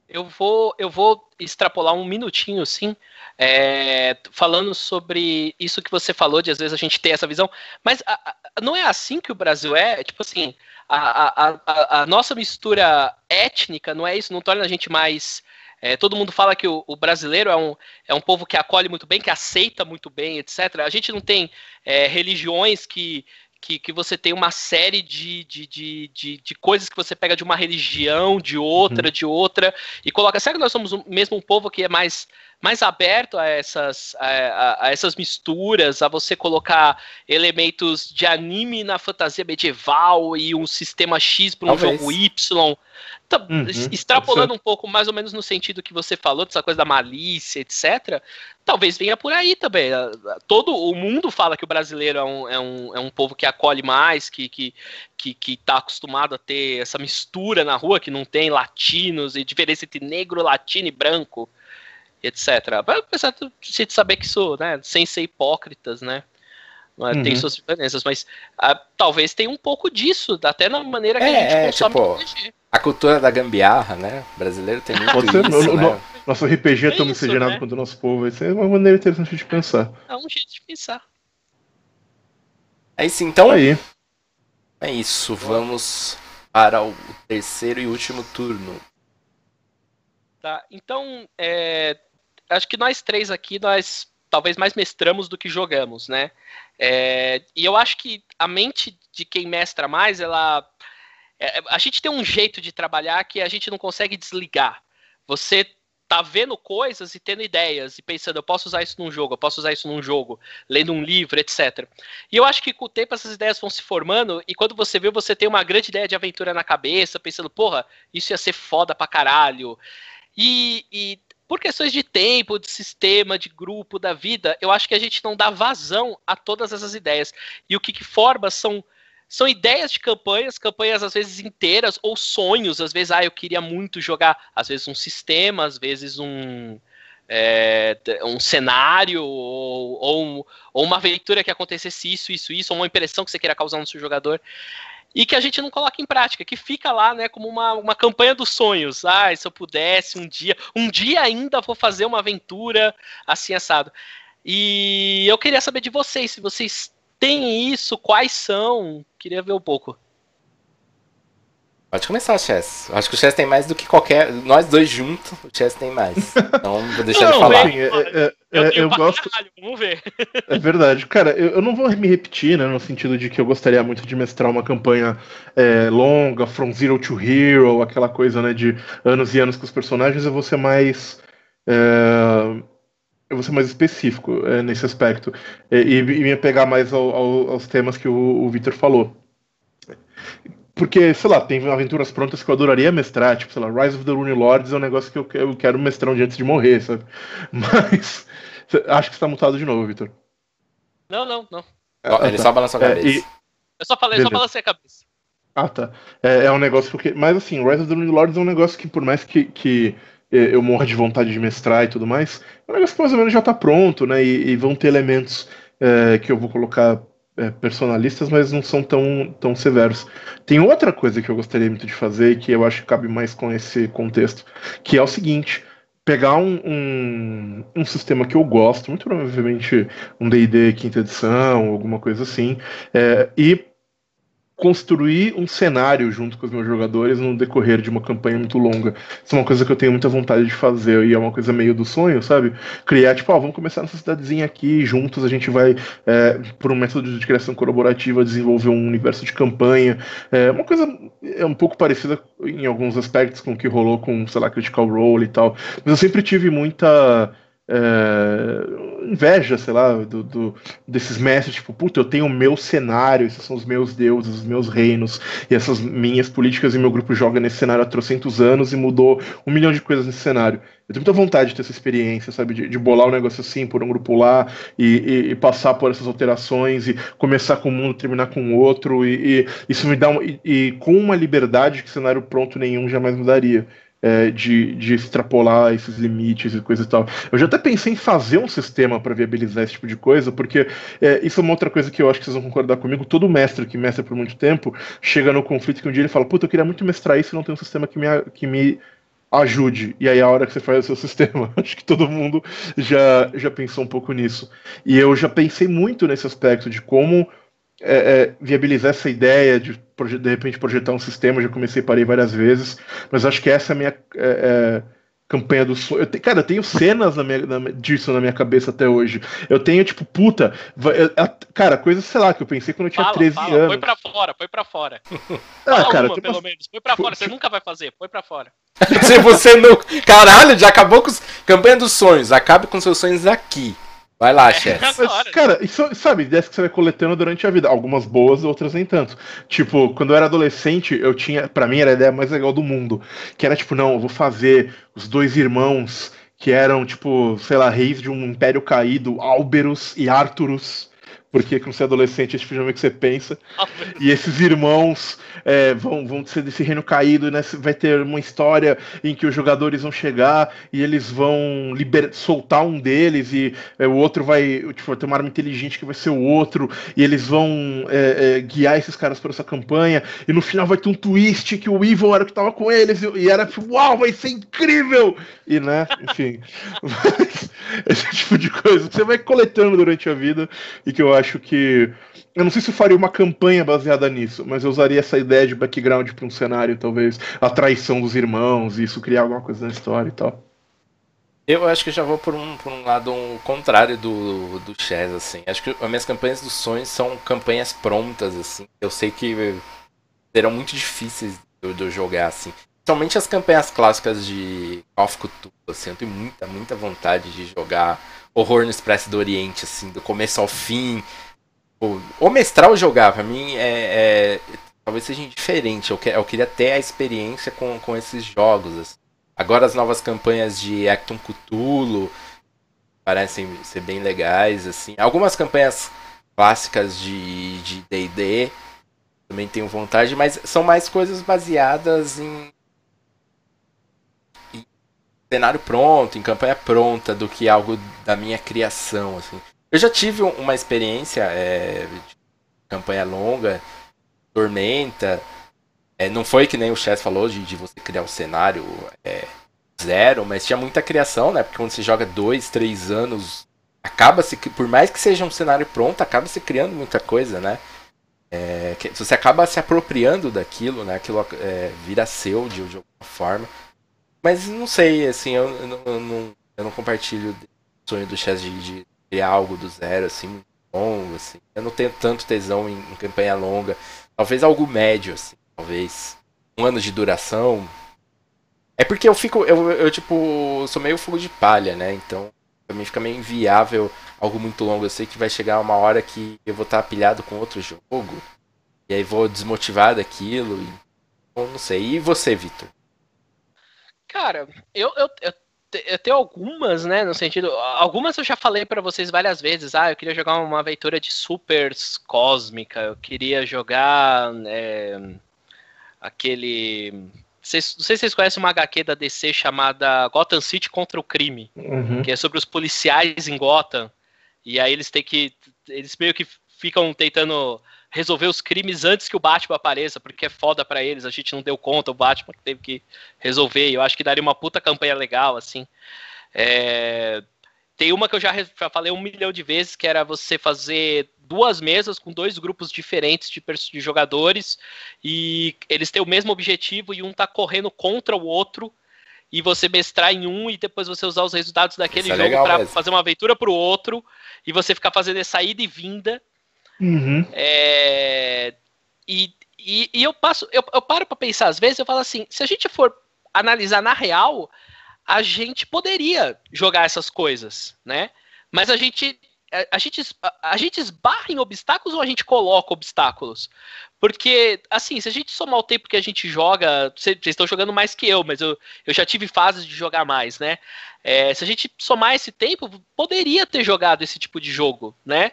B: Eu vou, eu vou extrapolar um minutinho, sim, é, falando sobre isso que você falou, de às vezes a gente ter essa visão, mas a, a, não é assim que o Brasil é, tipo assim, a, a, nossa mistura étnica não é isso, não torna a gente mais é, todo mundo fala que o, o, brasileiro é um, é um povo que acolhe muito bem, que aceita muito bem, etc. A gente não tem é, religiões que, que, que você tem uma série de, de, de, de, de coisas que você pega de uma religião, de outra, uhum. de outra, e coloca. Será que nós somos mesmo um povo que é mais mais aberto a essas, a, a, essas misturas, a você colocar elementos de anime na fantasia medieval e um sistema X para um Talvez. jogo Y. Tá, uhum, extrapolando um pouco mais ou menos no sentido que você falou, dessa coisa da malícia, etc. Talvez venha por aí também. Todo o mundo fala que o brasileiro é um, é um, é um povo que acolhe mais, que, que, que, que tá acostumado a ter essa mistura na rua, que não tem latinos e diferença entre negro, latino e branco etc. Apesar de saber que isso, né, sem ser hipócritas, né, uhum. tem suas diferenças, mas ah, talvez tenha um pouco disso, até na maneira que é, a gente é,
A: consome tipo, A cultura da gambiarra, né, o brasileiro tem muito Você, isso, no, né?
C: Nosso RPG é tão miscigenado né? quanto o nosso povo, isso é uma maneira interessante de pensar.
B: É um jeito de pensar.
A: É isso, então... Aí. É isso, vamos para o terceiro e último turno.
B: Tá, então, é, acho que nós três aqui, nós talvez mais mestramos do que jogamos, né? É, e eu acho que a mente de quem mestra mais, ela. É, a gente tem um jeito de trabalhar que a gente não consegue desligar. Você tá vendo coisas e tendo ideias e pensando, eu posso usar isso num jogo, eu posso usar isso num jogo, lendo um livro, etc. E eu acho que com o tempo essas ideias vão se formando e quando você vê, você tem uma grande ideia de aventura na cabeça, pensando, porra, isso ia ser foda pra caralho. E, e por questões de tempo, de sistema, de grupo, da vida, eu acho que a gente não dá vazão a todas essas ideias. E o que, que forma são são ideias de campanhas, campanhas às vezes inteiras, ou sonhos, às vezes, ah, eu queria muito jogar, às vezes um sistema, às vezes um, é, um cenário ou, ou, ou, uma aventura que acontecesse isso, isso, isso, ou uma impressão que você queira causar no seu jogador. E que a gente não coloca em prática, que fica lá, né, como uma, uma campanha dos sonhos. Ah, se eu pudesse um dia, um dia ainda vou fazer uma aventura assim assado. E eu queria saber de vocês, se vocês têm isso, quais são? Queria ver um pouco.
A: Pode começar, Chess. Acho que o Chess tem mais do que qualquer. Nós dois juntos, o Chess tem mais. Então, vou deixar ele falar.
C: Assim, é, é, eu, é, eu gosto. Caralho, vamos ver. É verdade. Cara, eu, eu, não vou me repetir, né? No sentido de que eu gostaria muito de mestrar uma campanha é, longa, From Zero to Hero, aquela coisa, né? De anos e anos com os personagens. Eu vou ser mais. É, eu vou ser mais específico é, nesse aspecto. E, e, me apegar mais ao, ao, aos temas que o, o Victor falou. Porque, sei lá, tem aventuras prontas que eu adoraria mestrar, tipo, sei lá, Rise of the Rune Lords é um negócio que eu, eu quero mestrar um dia antes de morrer, sabe? Mas acho que você tá mutado de novo, Vitor.
B: Não, não, não.
A: Ah, ele tá. só balançou a cabeça. É, e...
B: Eu só falei, Beleza. só balancei a cabeça.
C: Ah, tá. É, é, um negócio porque. Mas assim, Rise of the Rune Lords é um negócio que, por mais que, que eu morra de vontade de mestrar e tudo mais, é um negócio que mais ou menos já tá pronto, né? E, e vão ter elementos é, que eu vou colocar é, personalistas, mas não são tão, tão severos. Tem outra coisa que eu gostaria muito de fazer e que eu acho que cabe mais com esse contexto, que é o seguinte: pegar um, um, um sistema que eu gosto, muito provavelmente um D&D quinta edição, alguma coisa assim, é, e construir um cenário junto com os meus jogadores no decorrer de uma campanha muito longa. Isso é uma coisa que eu tenho muita vontade de fazer e é uma coisa meio do sonho, sabe? Criar, tipo, ó, vamos começar nessa cidadezinha aqui, juntos a gente vai, é, por um método de criação colaborativa, desenvolver um universo de campanha. É uma coisa é um pouco parecida em alguns aspectos com o que rolou com, sei lá, Critical Role e tal. Mas eu sempre tive muita é, inveja, sei lá, do, do, desses mestres, tipo, puta, eu tenho o meu cenário, esses são os meus deuses, os meus reinos, e essas minhas políticas e meu grupo joga nesse cenário há trocentos anos e mudou um milhão de coisas nesse cenário. Eu tenho muita vontade de ter essa experiência, sabe, de, de bolar um negócio assim, por um grupo lá, e, e, e, passar por essas alterações, e começar com um mundo, terminar com outro, e, e isso me dá um, e, com uma liberdade que cenário pronto nenhum jamais me daria é, de, de extrapolar esses limites e coisa e tal. Eu já até pensei em fazer um sistema para viabilizar esse tipo de coisa, porque é, isso é uma outra coisa que eu acho que vocês vão concordar comigo. Todo mestre que mestra por muito tempo chega no conflito que um dia ele fala: Puta, eu queria muito mestrar isso e não tem um sistema que me, que me ajude. E aí a hora que você faz o seu sistema, acho que todo mundo já, já pensou um pouco nisso. E eu já pensei muito nesse aspecto de como é, é, viabilizar essa ideia de de repente projetar um sistema, já comecei e parei várias vezes, mas acho que essa é a minha é, é campanha do sonho. Eu te, cara, eu tenho cenas na minha, na, disso na minha cabeça até hoje. Eu tenho, tipo, puta, eu, cara, coisa, sei lá, que eu pensei quando eu tinha fala, 13 fala, anos.
B: Foi pra fora, foi pra fora. ah, cara, uma, pelo menos. Foi pra fora, você nunca vai fazer, foi pra fora.
A: Se você não. Caralho, já acabou com os. Campanha dos sonhos, acabe com seus sonhos aqui. Vai lá, é, Chess.
C: cara, isso, sabe, ideias que você vai coletando durante a vida. Algumas boas, outras nem tanto. Tipo, quando eu era adolescente, eu tinha. para mim era a ideia mais legal do mundo. Que era tipo, não, eu vou fazer os dois irmãos que eram, tipo, sei lá, reis de um império caído, Álberos e Arturus porque quando você é adolescente, esse filme que você pensa. e esses irmãos é, vão, vão ser desse reino caído, né? Vai ter uma história em que os jogadores vão chegar e eles vão liber... soltar um deles e é, o outro vai tipo, ter uma arma inteligente que vai ser o outro, e eles vão é, é, guiar esses caras por essa campanha, e no final vai ter um twist que o Evil era o que tava com eles, e era tipo, uau, vai ser incrível! E né, enfim. esse tipo de coisa que você vai coletando durante a vida e que eu acho que. Eu não sei se eu faria uma campanha baseada nisso, mas eu usaria essa ideia de background para um cenário, talvez. A traição dos irmãos, isso criar alguma coisa na história e tal.
A: Eu acho que já vou por um, por um lado um contrário do, do Chess, assim. Acho que as minhas campanhas dos sonhos são campanhas prontas, assim. Eu sei que serão muito difíceis de eu jogar, assim. Principalmente as campanhas clássicas de Call of Cthulhu, assim. Eu tenho muita, muita vontade de jogar Horror no Expresso do Oriente, assim, do começo ao fim. O, o mestral jogar, pra mim, é, é talvez seja diferente. Eu, que, eu queria ter a experiência com, com esses jogos. Assim. Agora as novas campanhas de Acton Cthulhu parecem ser bem legais. assim. Algumas campanhas clássicas de D&D também tenho vontade, mas são mais coisas baseadas em cenário pronto, em campanha pronta, do que algo da minha criação, assim. Eu já tive uma experiência é, de campanha longa, Tormenta. É, não foi que nem o Chess falou de, de você criar um cenário é, zero, mas tinha muita criação, né? Porque quando você joga dois, três anos, acaba se por mais que seja um cenário pronto, acaba se criando muita coisa, né? É, você acaba se apropriando daquilo, né? Aquilo é, vira seu de, de, alguma forma. Mas não sei, assim, eu, eu, eu não, eu não compartilho o sonho do Chess de, de, criar algo do zero, assim, muito longo, assim. Eu não tenho tanto tesão em, em campanha longa. Talvez algo médio, assim, talvez. Um ano de duração. É porque eu fico, eu, eu tipo, sou meio fogo de palha, né? Então, pra mim fica meio inviável algo muito longo. Eu sei que vai chegar uma hora que eu vou estar pilhado com outro jogo. E aí vou desmotivar daquilo. E, não sei. E você, Vitor?
B: Cara, eu, eu, eu, eu, tenho algumas, né? No sentido. Algumas eu já falei para vocês várias vezes. Ah, eu queria jogar uma aventura de supers cósmica. Eu queria jogar. É, aquele. Vocês, não sei se vocês conhecem uma HQ da DC chamada Gotham City contra o Crime, uhum. que é sobre os policiais em Gotham. E aí eles têm que. Eles meio que ficam tentando resolver os crimes antes que o Batman apareça, porque é foda para eles, a gente não deu conta, o Batman teve que resolver. Eu acho que daria uma puta campanha legal, assim. É... Tem uma que eu já, já falei um milhão de vezes, que era você fazer duas mesas com dois grupos diferentes de, de jogadores e eles têm o mesmo objetivo e um tá correndo contra o outro e você mestrar em um e depois você usar os resultados daquele é jogo para fazer uma aventura pro outro e você ficar fazendo essa ida e vinda. Uhum. É, e, e, e, eu passo, eu, eu paro para pensar às vezes, eu falo assim, se a gente for analisar na real, a gente poderia jogar essas coisas, né? Mas a gente a, gente, a, a, gente esbarra em obstáculos ou a gente coloca obstáculos? Porque, assim, se a gente somar o tempo que a gente joga, vocês estão jogando mais que eu, mas eu, eu já tive fases de jogar mais, né? É, se a gente somar esse tempo, poderia ter jogado esse tipo de jogo, né?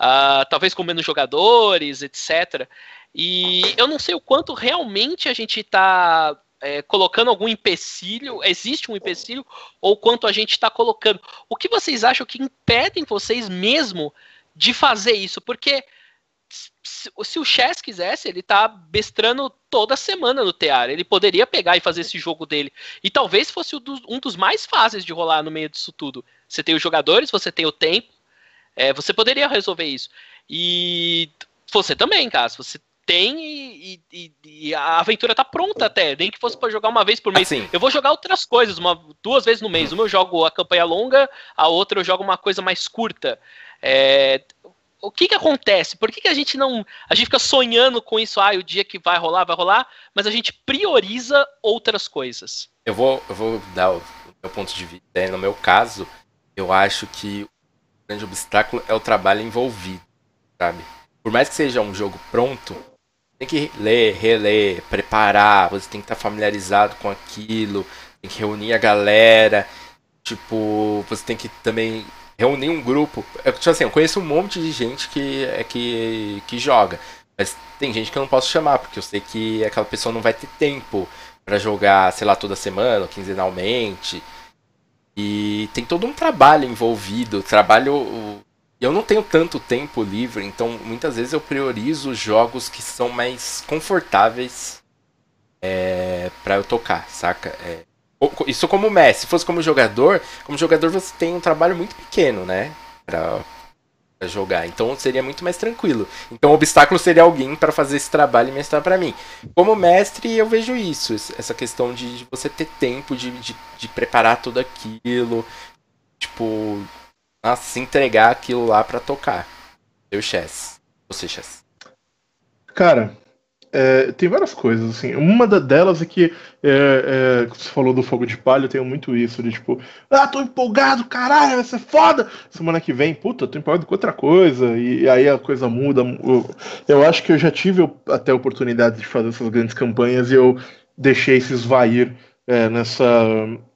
B: Uh, talvez com menos jogadores, etc. E eu não sei o quanto realmente a gente está é, colocando algum empecilho, existe um empecilho, ou quanto a gente está colocando. O que vocês acham que impedem vocês mesmo de fazer isso? Porque se, o Chess quisesse, ele tá bestrando toda semana no TR. Ele poderia pegar e fazer esse jogo dele. E talvez fosse um dos mais fáceis de rolar no meio disso tudo. Você tem os jogadores, você tem o tempo, é, você poderia resolver isso. E você também, cara. Você tem e, e, e, a aventura tá pronta até. Nem que fosse para jogar uma vez por mês. Assim. Eu vou jogar outras coisas, uma, duas vezes no mês. Uma eu jogo a campanha longa, a outra eu jogo uma coisa mais curta. É, o que que acontece? Por que, que a gente não. A gente fica sonhando com isso, ah, o dia que vai rolar, vai rolar, mas a gente prioriza outras coisas.
A: Eu vou, eu vou dar o meu ponto de vista. No meu caso, eu acho que grande obstáculo é o trabalho envolvido, sabe? Por mais que seja um jogo pronto, tem que ler, reler, preparar, você tem que estar familiarizado com aquilo, tem que reunir a galera, tipo, você tem que também reunir um grupo. Eu, tipo assim, eu conheço um monte de gente que, é, que, que joga, mas tem gente que eu não posso chamar, porque eu sei que aquela pessoa não vai ter tempo para jogar, sei lá, toda semana, quinzenalmente. E tem todo um trabalho envolvido, trabalho. Eu não tenho tanto tempo livre, então muitas vezes eu priorizo jogos que são mais confortáveis é, para eu tocar, saca? É, isso como Messi, se fosse como jogador, como jogador você tem um trabalho muito pequeno, né? Jogar. Então seria muito mais tranquilo. Então o obstáculo seria alguém para fazer esse trabalho e mestrar para mim. Como mestre, eu vejo isso, essa questão de, de você ter tempo de, de, de, preparar tudo aquilo, tipo, se entregar aquilo lá para tocar. Eu, Chess. Você, Chess.
C: Cara, é, tem várias coisas, assim. Uma delas é que é, é, você falou do fogo de palha, eu tenho muito isso, de tipo, ah, tô empolgado, caralho, vai ser foda! Semana que vem, puta, tô empolgado com outra coisa, e, e aí a coisa muda. Eu, eu, acho que eu já tive até a oportunidade de fazer essas grandes campanhas e eu deixei se esvair é, nessa,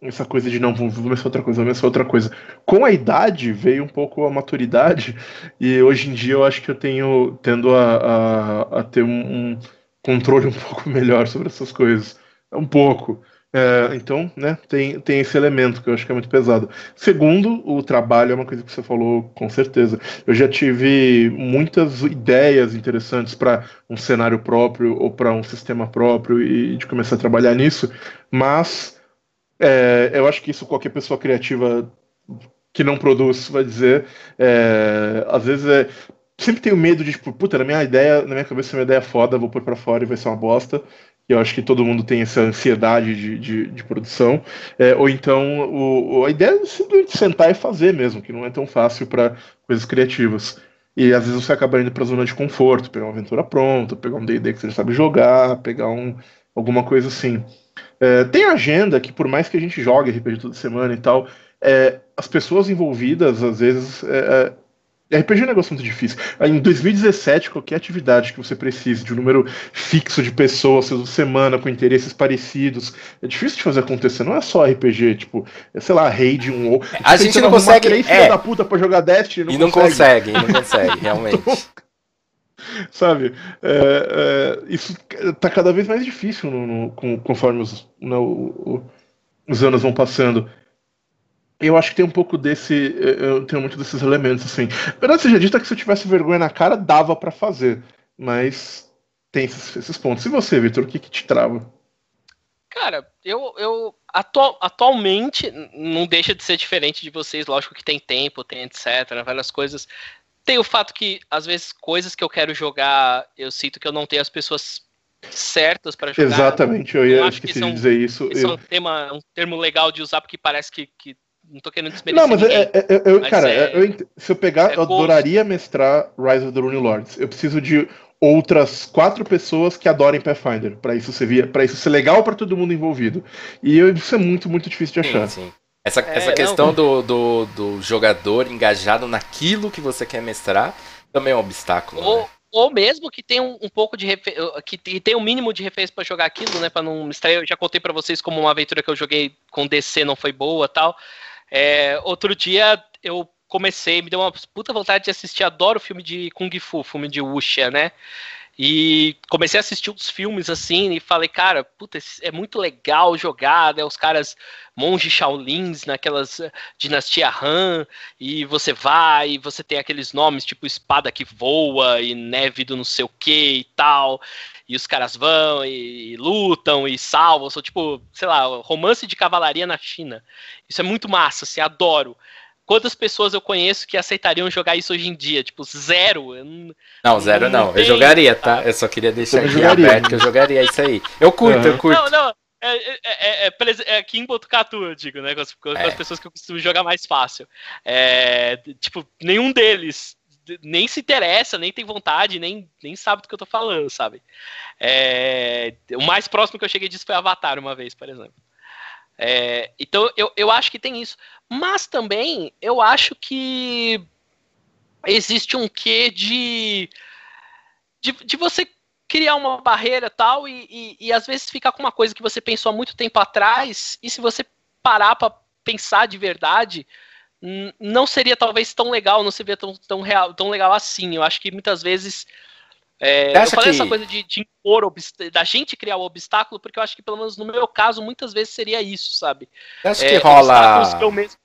C: nessa coisa de não, vamos começar outra coisa, vamos começar outra coisa. Com a idade veio um pouco a maturidade, e hoje em dia eu acho que eu tenho tendo a, a, a ter um, um controle um pouco melhor sobre essas coisas. Um pouco. É, então, né, tem, tem esse elemento que eu acho que é muito pesado. Segundo, o trabalho é uma coisa que você falou com certeza. Eu já tive muitas ideias interessantes para um cenário próprio ou para um sistema próprio e de começar a trabalhar nisso, mas é, eu acho que isso qualquer pessoa criativa que não produz vai dizer. É, às vezes é. Sempre tenho medo de, tipo, puta, na minha ideia, na minha cabeça, é uma ideia foda, vou pôr pra fora e vai ser uma bosta e eu acho que todo mundo tem essa ansiedade de, de, de produção, é, ou então o, a ideia é simplesmente sentar e fazer mesmo, que não é tão fácil para coisas criativas. E às vezes você acaba indo para a zona de conforto, pegar uma aventura pronta, pegar um D&D que você já sabe jogar, pegar um, alguma coisa assim. É, tem agenda que por mais que a gente jogue RPG toda semana e tal, é, as pessoas envolvidas às vezes é, é RPG é um negócio muito difícil. Em 2017, qualquer atividade que você precise de um número fixo de pessoas toda semana com interesses parecidos, é difícil de fazer acontecer. Não é só RPG, tipo, é, sei lá, raid um ou.
A: A gente não consegue.
C: Três é. da puta pra jogar Destiny.
A: Não e não consegue, consegue não consegue, realmente.
C: Sabe? É, é, isso tá cada vez mais difícil no, no, conforme os, no, os anos vão passando. Eu acho que tem um pouco desse. Eu tenho muito desses elementos, assim. Verdade seja dita que se eu tivesse vergonha na cara, dava para fazer. Mas tem esses, esses, pontos. E você, Vitor, o que, que te trava?
B: Cara, eu, eu atual, atualmente não deixa de ser diferente de vocês, lógico que tem tempo, tem etc, várias coisas. Tem o fato que, às vezes, coisas que eu quero jogar, eu sinto que eu não tenho as pessoas certas para jogar.
C: Exatamente, eu ia esquecer de dizer isso.
B: Isso
C: eu...
B: é um, tema, um termo legal de usar, porque parece que, que não tô querendo desmerecer.
C: Não, mas, é, é, é, eu, mas cara, é, eu, se eu pegar, é eu adoraria mestrar Rise of the Rune Lords. Eu preciso de outras quatro pessoas que adorem Pathfinder, para isso ser para isso ser legal para todo mundo envolvido. E eu, isso é muito, muito difícil de achar. Sim, sim.
A: Essa, é, essa questão do, do, do, jogador engajado naquilo que você quer mestrar também é um obstáculo.
B: Ou,
A: né?
B: ou mesmo que tenha um, um pouco de refer... que tem um mínimo de referência para jogar aquilo, né, para não mestrar. Eu já contei para vocês como uma aventura que eu joguei com DC não foi boa, tal. É, outro dia eu comecei, me deu uma puta vontade de assistir, adoro filme de Kung Fu, filme de Wuxia, né? E comecei a assistir uns filmes assim e falei, cara, puta, é muito legal jogar, né? Os caras monge Shaolins naquelas eh, dinastia Han, e você vai, e você tem aqueles nomes tipo espada que voa e neve do não sei o que e tal e os caras vão e, e lutam e salvam. São tipo, sei lá, romance de cavalaria na China. Isso é muito massa, assim, adoro. Quantas pessoas eu conheço que aceitariam jogar isso hoje em dia? Tipo, zero.
A: Não, não, zero não. Eu jogaria, tá? Eu só queria deixar aqui jogaria. aberto que eu jogaria isso aí. Eu curto, uhum. eu curto. Não, não.
B: É, é, é, é, é Kim Botucatu, eu digo, né? Com as, com as pessoas que eu costumo jogar mais fácil. É, tipo, nenhum deles nem se interessa, nem tem vontade, nem, nem sabe do que eu tô falando, sabe? É, o mais próximo que eu cheguei disso foi Avatar uma vez, por exemplo. É, então eu, eu acho que tem isso. Mas também eu acho que existe um quê de, de, de você criar uma barreira tal e, e, e às vezes ficar com uma coisa que você pensou há muito tempo atrás e se você parar para pensar de verdade, não seria talvez tão legal, não seria tão, tão, real, tão legal assim. Eu acho que muitas vezes. É, eu falei que... essa coisa de, de impor, da gente criar o obstáculo, porque eu acho que, pelo menos no meu caso, muitas vezes seria isso, sabe?
A: Acho é, que rola. Que eu mesmo...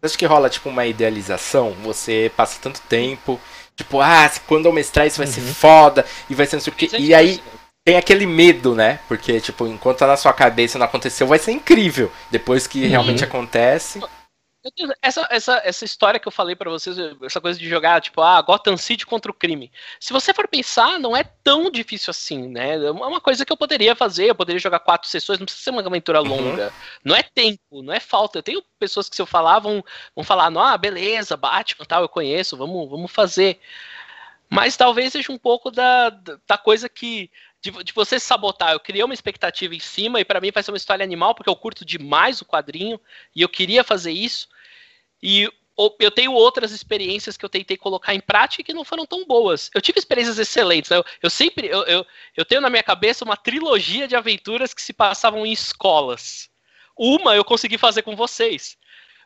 A: Acho que rola, tipo, uma idealização. Você passa tanto tempo, tipo, ah, quando eu mestrar isso vai uhum. ser foda, e vai ser não sei o quê. E aí tem aquele medo, né? Porque, tipo, enquanto tá na sua cabeça não aconteceu, vai ser incrível. Depois que uhum. realmente acontece.
B: Essa, essa, essa história que eu falei para vocês, essa coisa de jogar, tipo, ah, Gotham City contra o crime. Se você for pensar, não é tão difícil assim, né? É uma coisa que eu poderia fazer, eu poderia jogar quatro sessões, não precisa ser uma aventura uhum. longa. Uhum. Não é tempo, não é falta. Eu tenho pessoas que se eu falar vão, vão falar, ah, beleza, Batman tal, eu conheço, vamos, vamos fazer. Mas talvez seja um pouco da, da coisa que de, de você sabotar. Eu criei uma expectativa em cima e para mim vai ser uma história animal porque eu curto demais o quadrinho e eu queria fazer isso. E eu tenho outras experiências que eu tentei colocar em prática que não foram tão boas. Eu tive experiências excelentes. Né? Eu, eu, sempre eu, eu, eu, tenho na minha cabeça uma trilogia de aventuras que se passavam em escolas. Uma eu consegui fazer com vocês,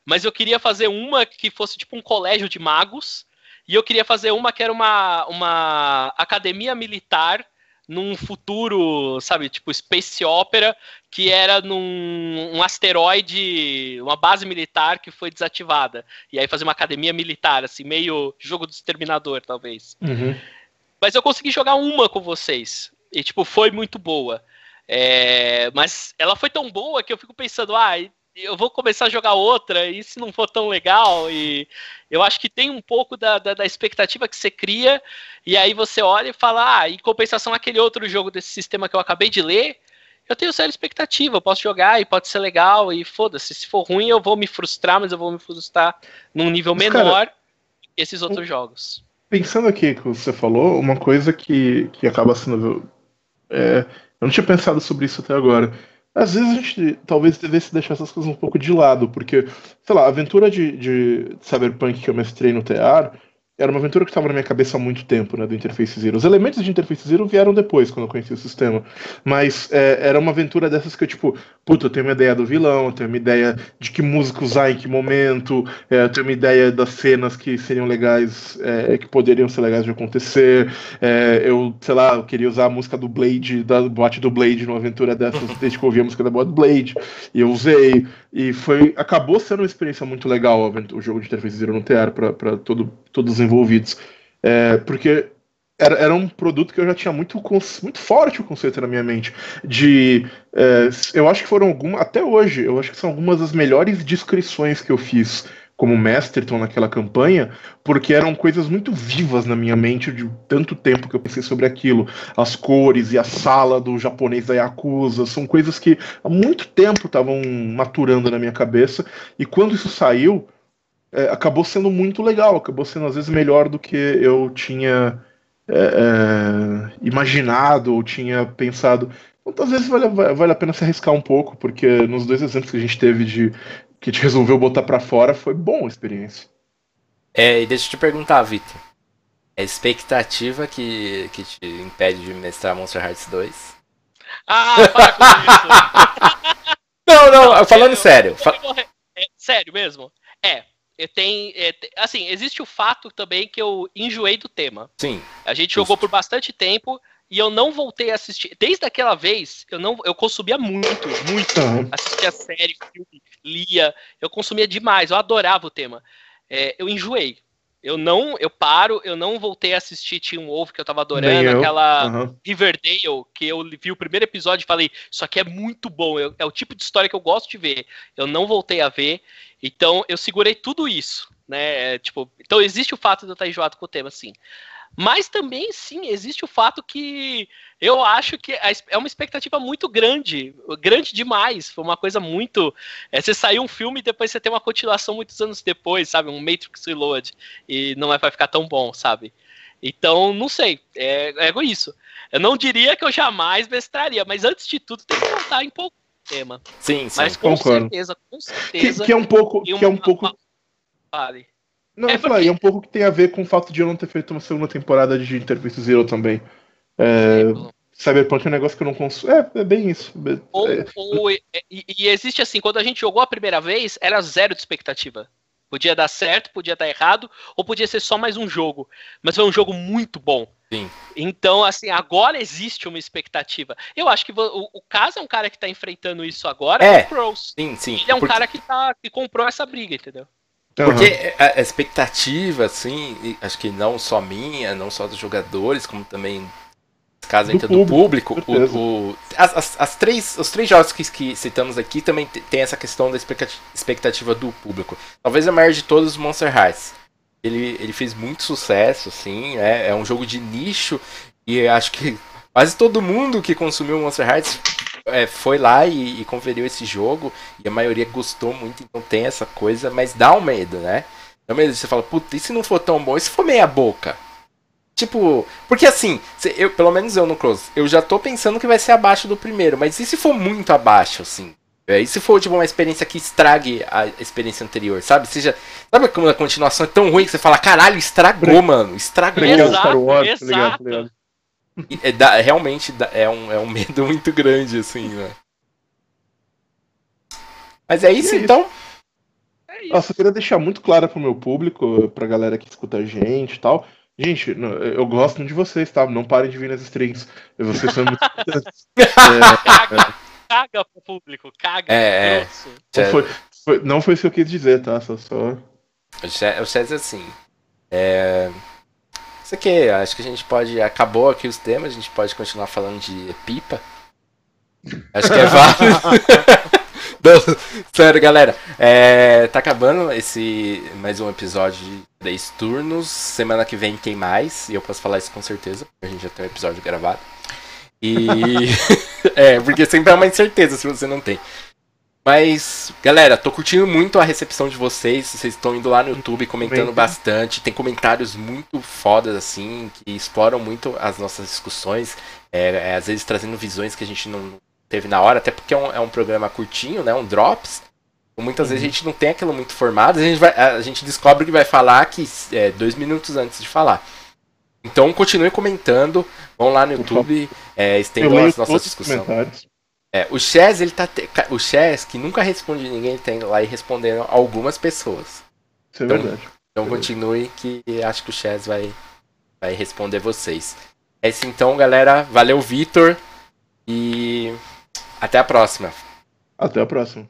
B: mas eu queria fazer uma que fosse tipo um colégio de magos e eu queria fazer uma que era uma, uma academia militar num futuro, sabe, tipo Space Opera, que era num um asteroide, uma base militar que foi desativada. E aí fazer uma academia militar, assim, meio jogo do exterminador, talvez.
C: Uhum.
B: Mas eu consegui jogar uma com vocês. E, tipo, foi muito boa. É, mas ela foi tão boa que eu fico pensando, ah, eu vou começar a jogar outra, e se não for tão legal, e eu acho que tem um pouco da, da, da, expectativa que você cria, e aí você olha e fala, ah, em compensação aquele outro jogo desse sistema que eu acabei de ler, eu tenho séria expectativa, eu posso jogar e pode ser legal, e foda-se, se for ruim eu vou me frustrar, mas eu vou me frustrar num nível mas, menor cara, que esses outros um, jogos.
C: Pensando aqui que você falou, uma coisa que, que acaba sendo. É, eu não tinha pensado sobre isso até agora às vezes a gente talvez devesse deixar essas coisas um pouco de lado, porque, sei lá, a aventura de, de Cyberpunk que eu mestrei no TEAR era uma aventura que estava na minha cabeça há muito tempo, né, do Interface Zero. Os elementos de Interface Zero vieram depois, quando eu conheci o sistema. Mas é, era uma aventura dessas que eu, tipo, puta, eu tenho uma ideia do vilão, eu tenho uma ideia de que música usar em que momento, é, eu tenho uma ideia das cenas que seriam legais, é, que poderiam ser legais de acontecer. É, eu, sei lá, eu queria usar a música do Blade, da boate do Blade, numa aventura dessas, desde que eu ouvi a música da boate do Blade. E eu usei. E foi. Acabou sendo uma experiência muito legal o jogo de Interface Zero no TR para todo, todos os envolvidos. É, porque era, era um produto que eu já tinha muito, muito forte o conceito na minha mente. De. É, eu acho que foram algumas. Até hoje, eu acho que são algumas das melhores descrições que eu fiz como Masterton naquela campanha, porque eram coisas muito vivas na minha mente de tanto tempo que eu pensei sobre aquilo. As cores e a sala do japonês da Yakuza são coisas que há muito tempo estavam maturando na minha cabeça, e quando isso saiu, é, acabou sendo muito legal, acabou sendo às vezes melhor do que eu tinha é, é, imaginado ou tinha pensado. Então, às vezes vale, vale a pena se arriscar um pouco, porque nos dois exemplos que a gente teve de que te resolveu botar para fora foi bom a experiência.
A: É, e deixa eu te perguntar, Vitor. É a expectativa que, que te impede de mestrar Monster Hearts 2?
B: Ah, para com isso!
A: não, não, falando eu, sério. Eu,
B: eu, é, sério mesmo? É, tem, é, assim, existe o fato também que eu enjoei do tema.
A: Sim.
B: A gente jogou por bastante tempo e eu não voltei a assistir. Desde aquela vez, eu não eu consumia muito, muito. Uhum. Assistia série, filme, lia. Eu consumia demais, eu adorava o tema. É, eu enjoei. Eu não, eu paro, eu não voltei a assistir Teen Wolf, que eu tava adorando, aquela uhum. Riverdale, que eu vi o primeiro episódio e falei, isso aqui é muito bom, eu, é o tipo de história que eu gosto de ver. Eu não voltei a ver, então eu segurei tudo isso, né? É, tipo, então existe o fato de eu estar enjoado com o tema, sim. Mas também, sim, existe o fato que eu acho que é uma expectativa muito grande, grande demais. Foi uma coisa muito. É, você saiu um filme e depois você tem uma continuação muitos anos depois, sabe? Um Matrix Reload. E não vai ficar tão bom, sabe? Então, não sei. É, é isso. Eu não diria que eu jamais mestraria, mas antes de tudo tem que voltar em pouco tema.
A: Sim, sim.
B: Mas com concordo. certeza, com certeza.
C: Que, que é um pouco. Que é um pouco.
B: Vale.
C: Não, é, porque... é um pouco que tem a ver com o fato de eu não ter feito uma segunda temporada de Interface Zero também. É, Cyberpunk é um negócio que eu não consumo. É, é bem isso.
B: Ou, é. ou e, e, existe assim, quando a gente jogou a primeira vez, era zero de expectativa. Podia dar certo, podia dar errado, ou podia ser só mais um jogo. Mas foi um jogo muito bom.
A: Sim.
B: Então, assim, agora existe uma expectativa. Eu acho que o, o caso é um cara que tá enfrentando isso agora,
A: é, o Crows. Sim, sim.
B: Ele é um Porque... cara que, tá, que comprou essa briga, entendeu?
A: Porque a expectativa, assim, acho que não só minha, não só dos jogadores, como também caso do público, do público o, o, as, as, as, três, os três jogos que, que citamos aqui também tem essa questão da expectativa do público. Talvez a maior de todos, Monster Hearts. Ele, ele fez muito sucesso, assim, é, é um jogo de nicho e acho que quase todo mundo que consumiu Monster Hearts é, foi lá e, e, conferiu esse jogo e a maioria gostou muito, então tem essa coisa, mas dá um medo, né? Dá um medo, você fala, puta, e se não for tão bom? E se for meia boca? Tipo, porque assim, eu, pelo menos eu no Close, eu já tô pensando que vai ser abaixo do primeiro, mas e se for muito abaixo, assim? É, e se for tipo uma experiência que estrague a experiência anterior, sabe? Seja, sabe como a continuação é tão ruim que você fala, caralho, estragou, mano, estragou.
B: Exato, Wars, exato. Ligado, ligado.
A: É, dá, realmente dá, é, um, é um medo muito grande, assim, né? Mas é isso, é então. Isso.
C: É isso. Nossa, eu queria deixar muito claro pro meu público, pra galera que escuta a gente e tal, Gente, eu gosto de vocês, tá? Não parem de vir nas streams. Vocês são muito é,
B: caga pro público, caga.
A: É,
C: é. Não, foi, foi, não foi isso que eu quis dizer, tá? Só. só...
A: O Chaz assim. É. Isso aqui, acho que a gente pode. Acabou aqui os temas, a gente pode continuar falando de pipa. Acho que é válido. sério, galera. É, tá acabando esse mais um episódio de 10 turnos. Semana que vem tem mais, e eu posso falar isso com certeza, porque a gente já tem um episódio gravado. E. é, porque sempre é uma incerteza se você não tem. Mas, galera, tô curtindo muito a recepção de vocês. Vocês estão indo lá no YouTube comentando bastante. Tem comentários muito fodas, assim, que exploram muito as nossas discussões. É, é, às vezes trazendo visões que a gente não teve na hora, até porque é um, é um programa curtinho, né? Um drops. Muitas uhum. vezes a gente não tem aquilo muito formado. A gente, vai, a gente descobre que vai falar que é, dois minutos antes de falar. Então continue comentando, vão lá no YouTube, é, estendam as nossas discussões. É, o Chess, ele tá. Te... O Chess, que nunca responde ninguém, tá indo lá e respondendo algumas pessoas.
C: Isso é então, verdade.
A: Então
C: é
A: continue que acho que o Chess vai, vai responder vocês. É isso então, galera. Valeu, Vitor. E até a próxima.
C: Até a próxima.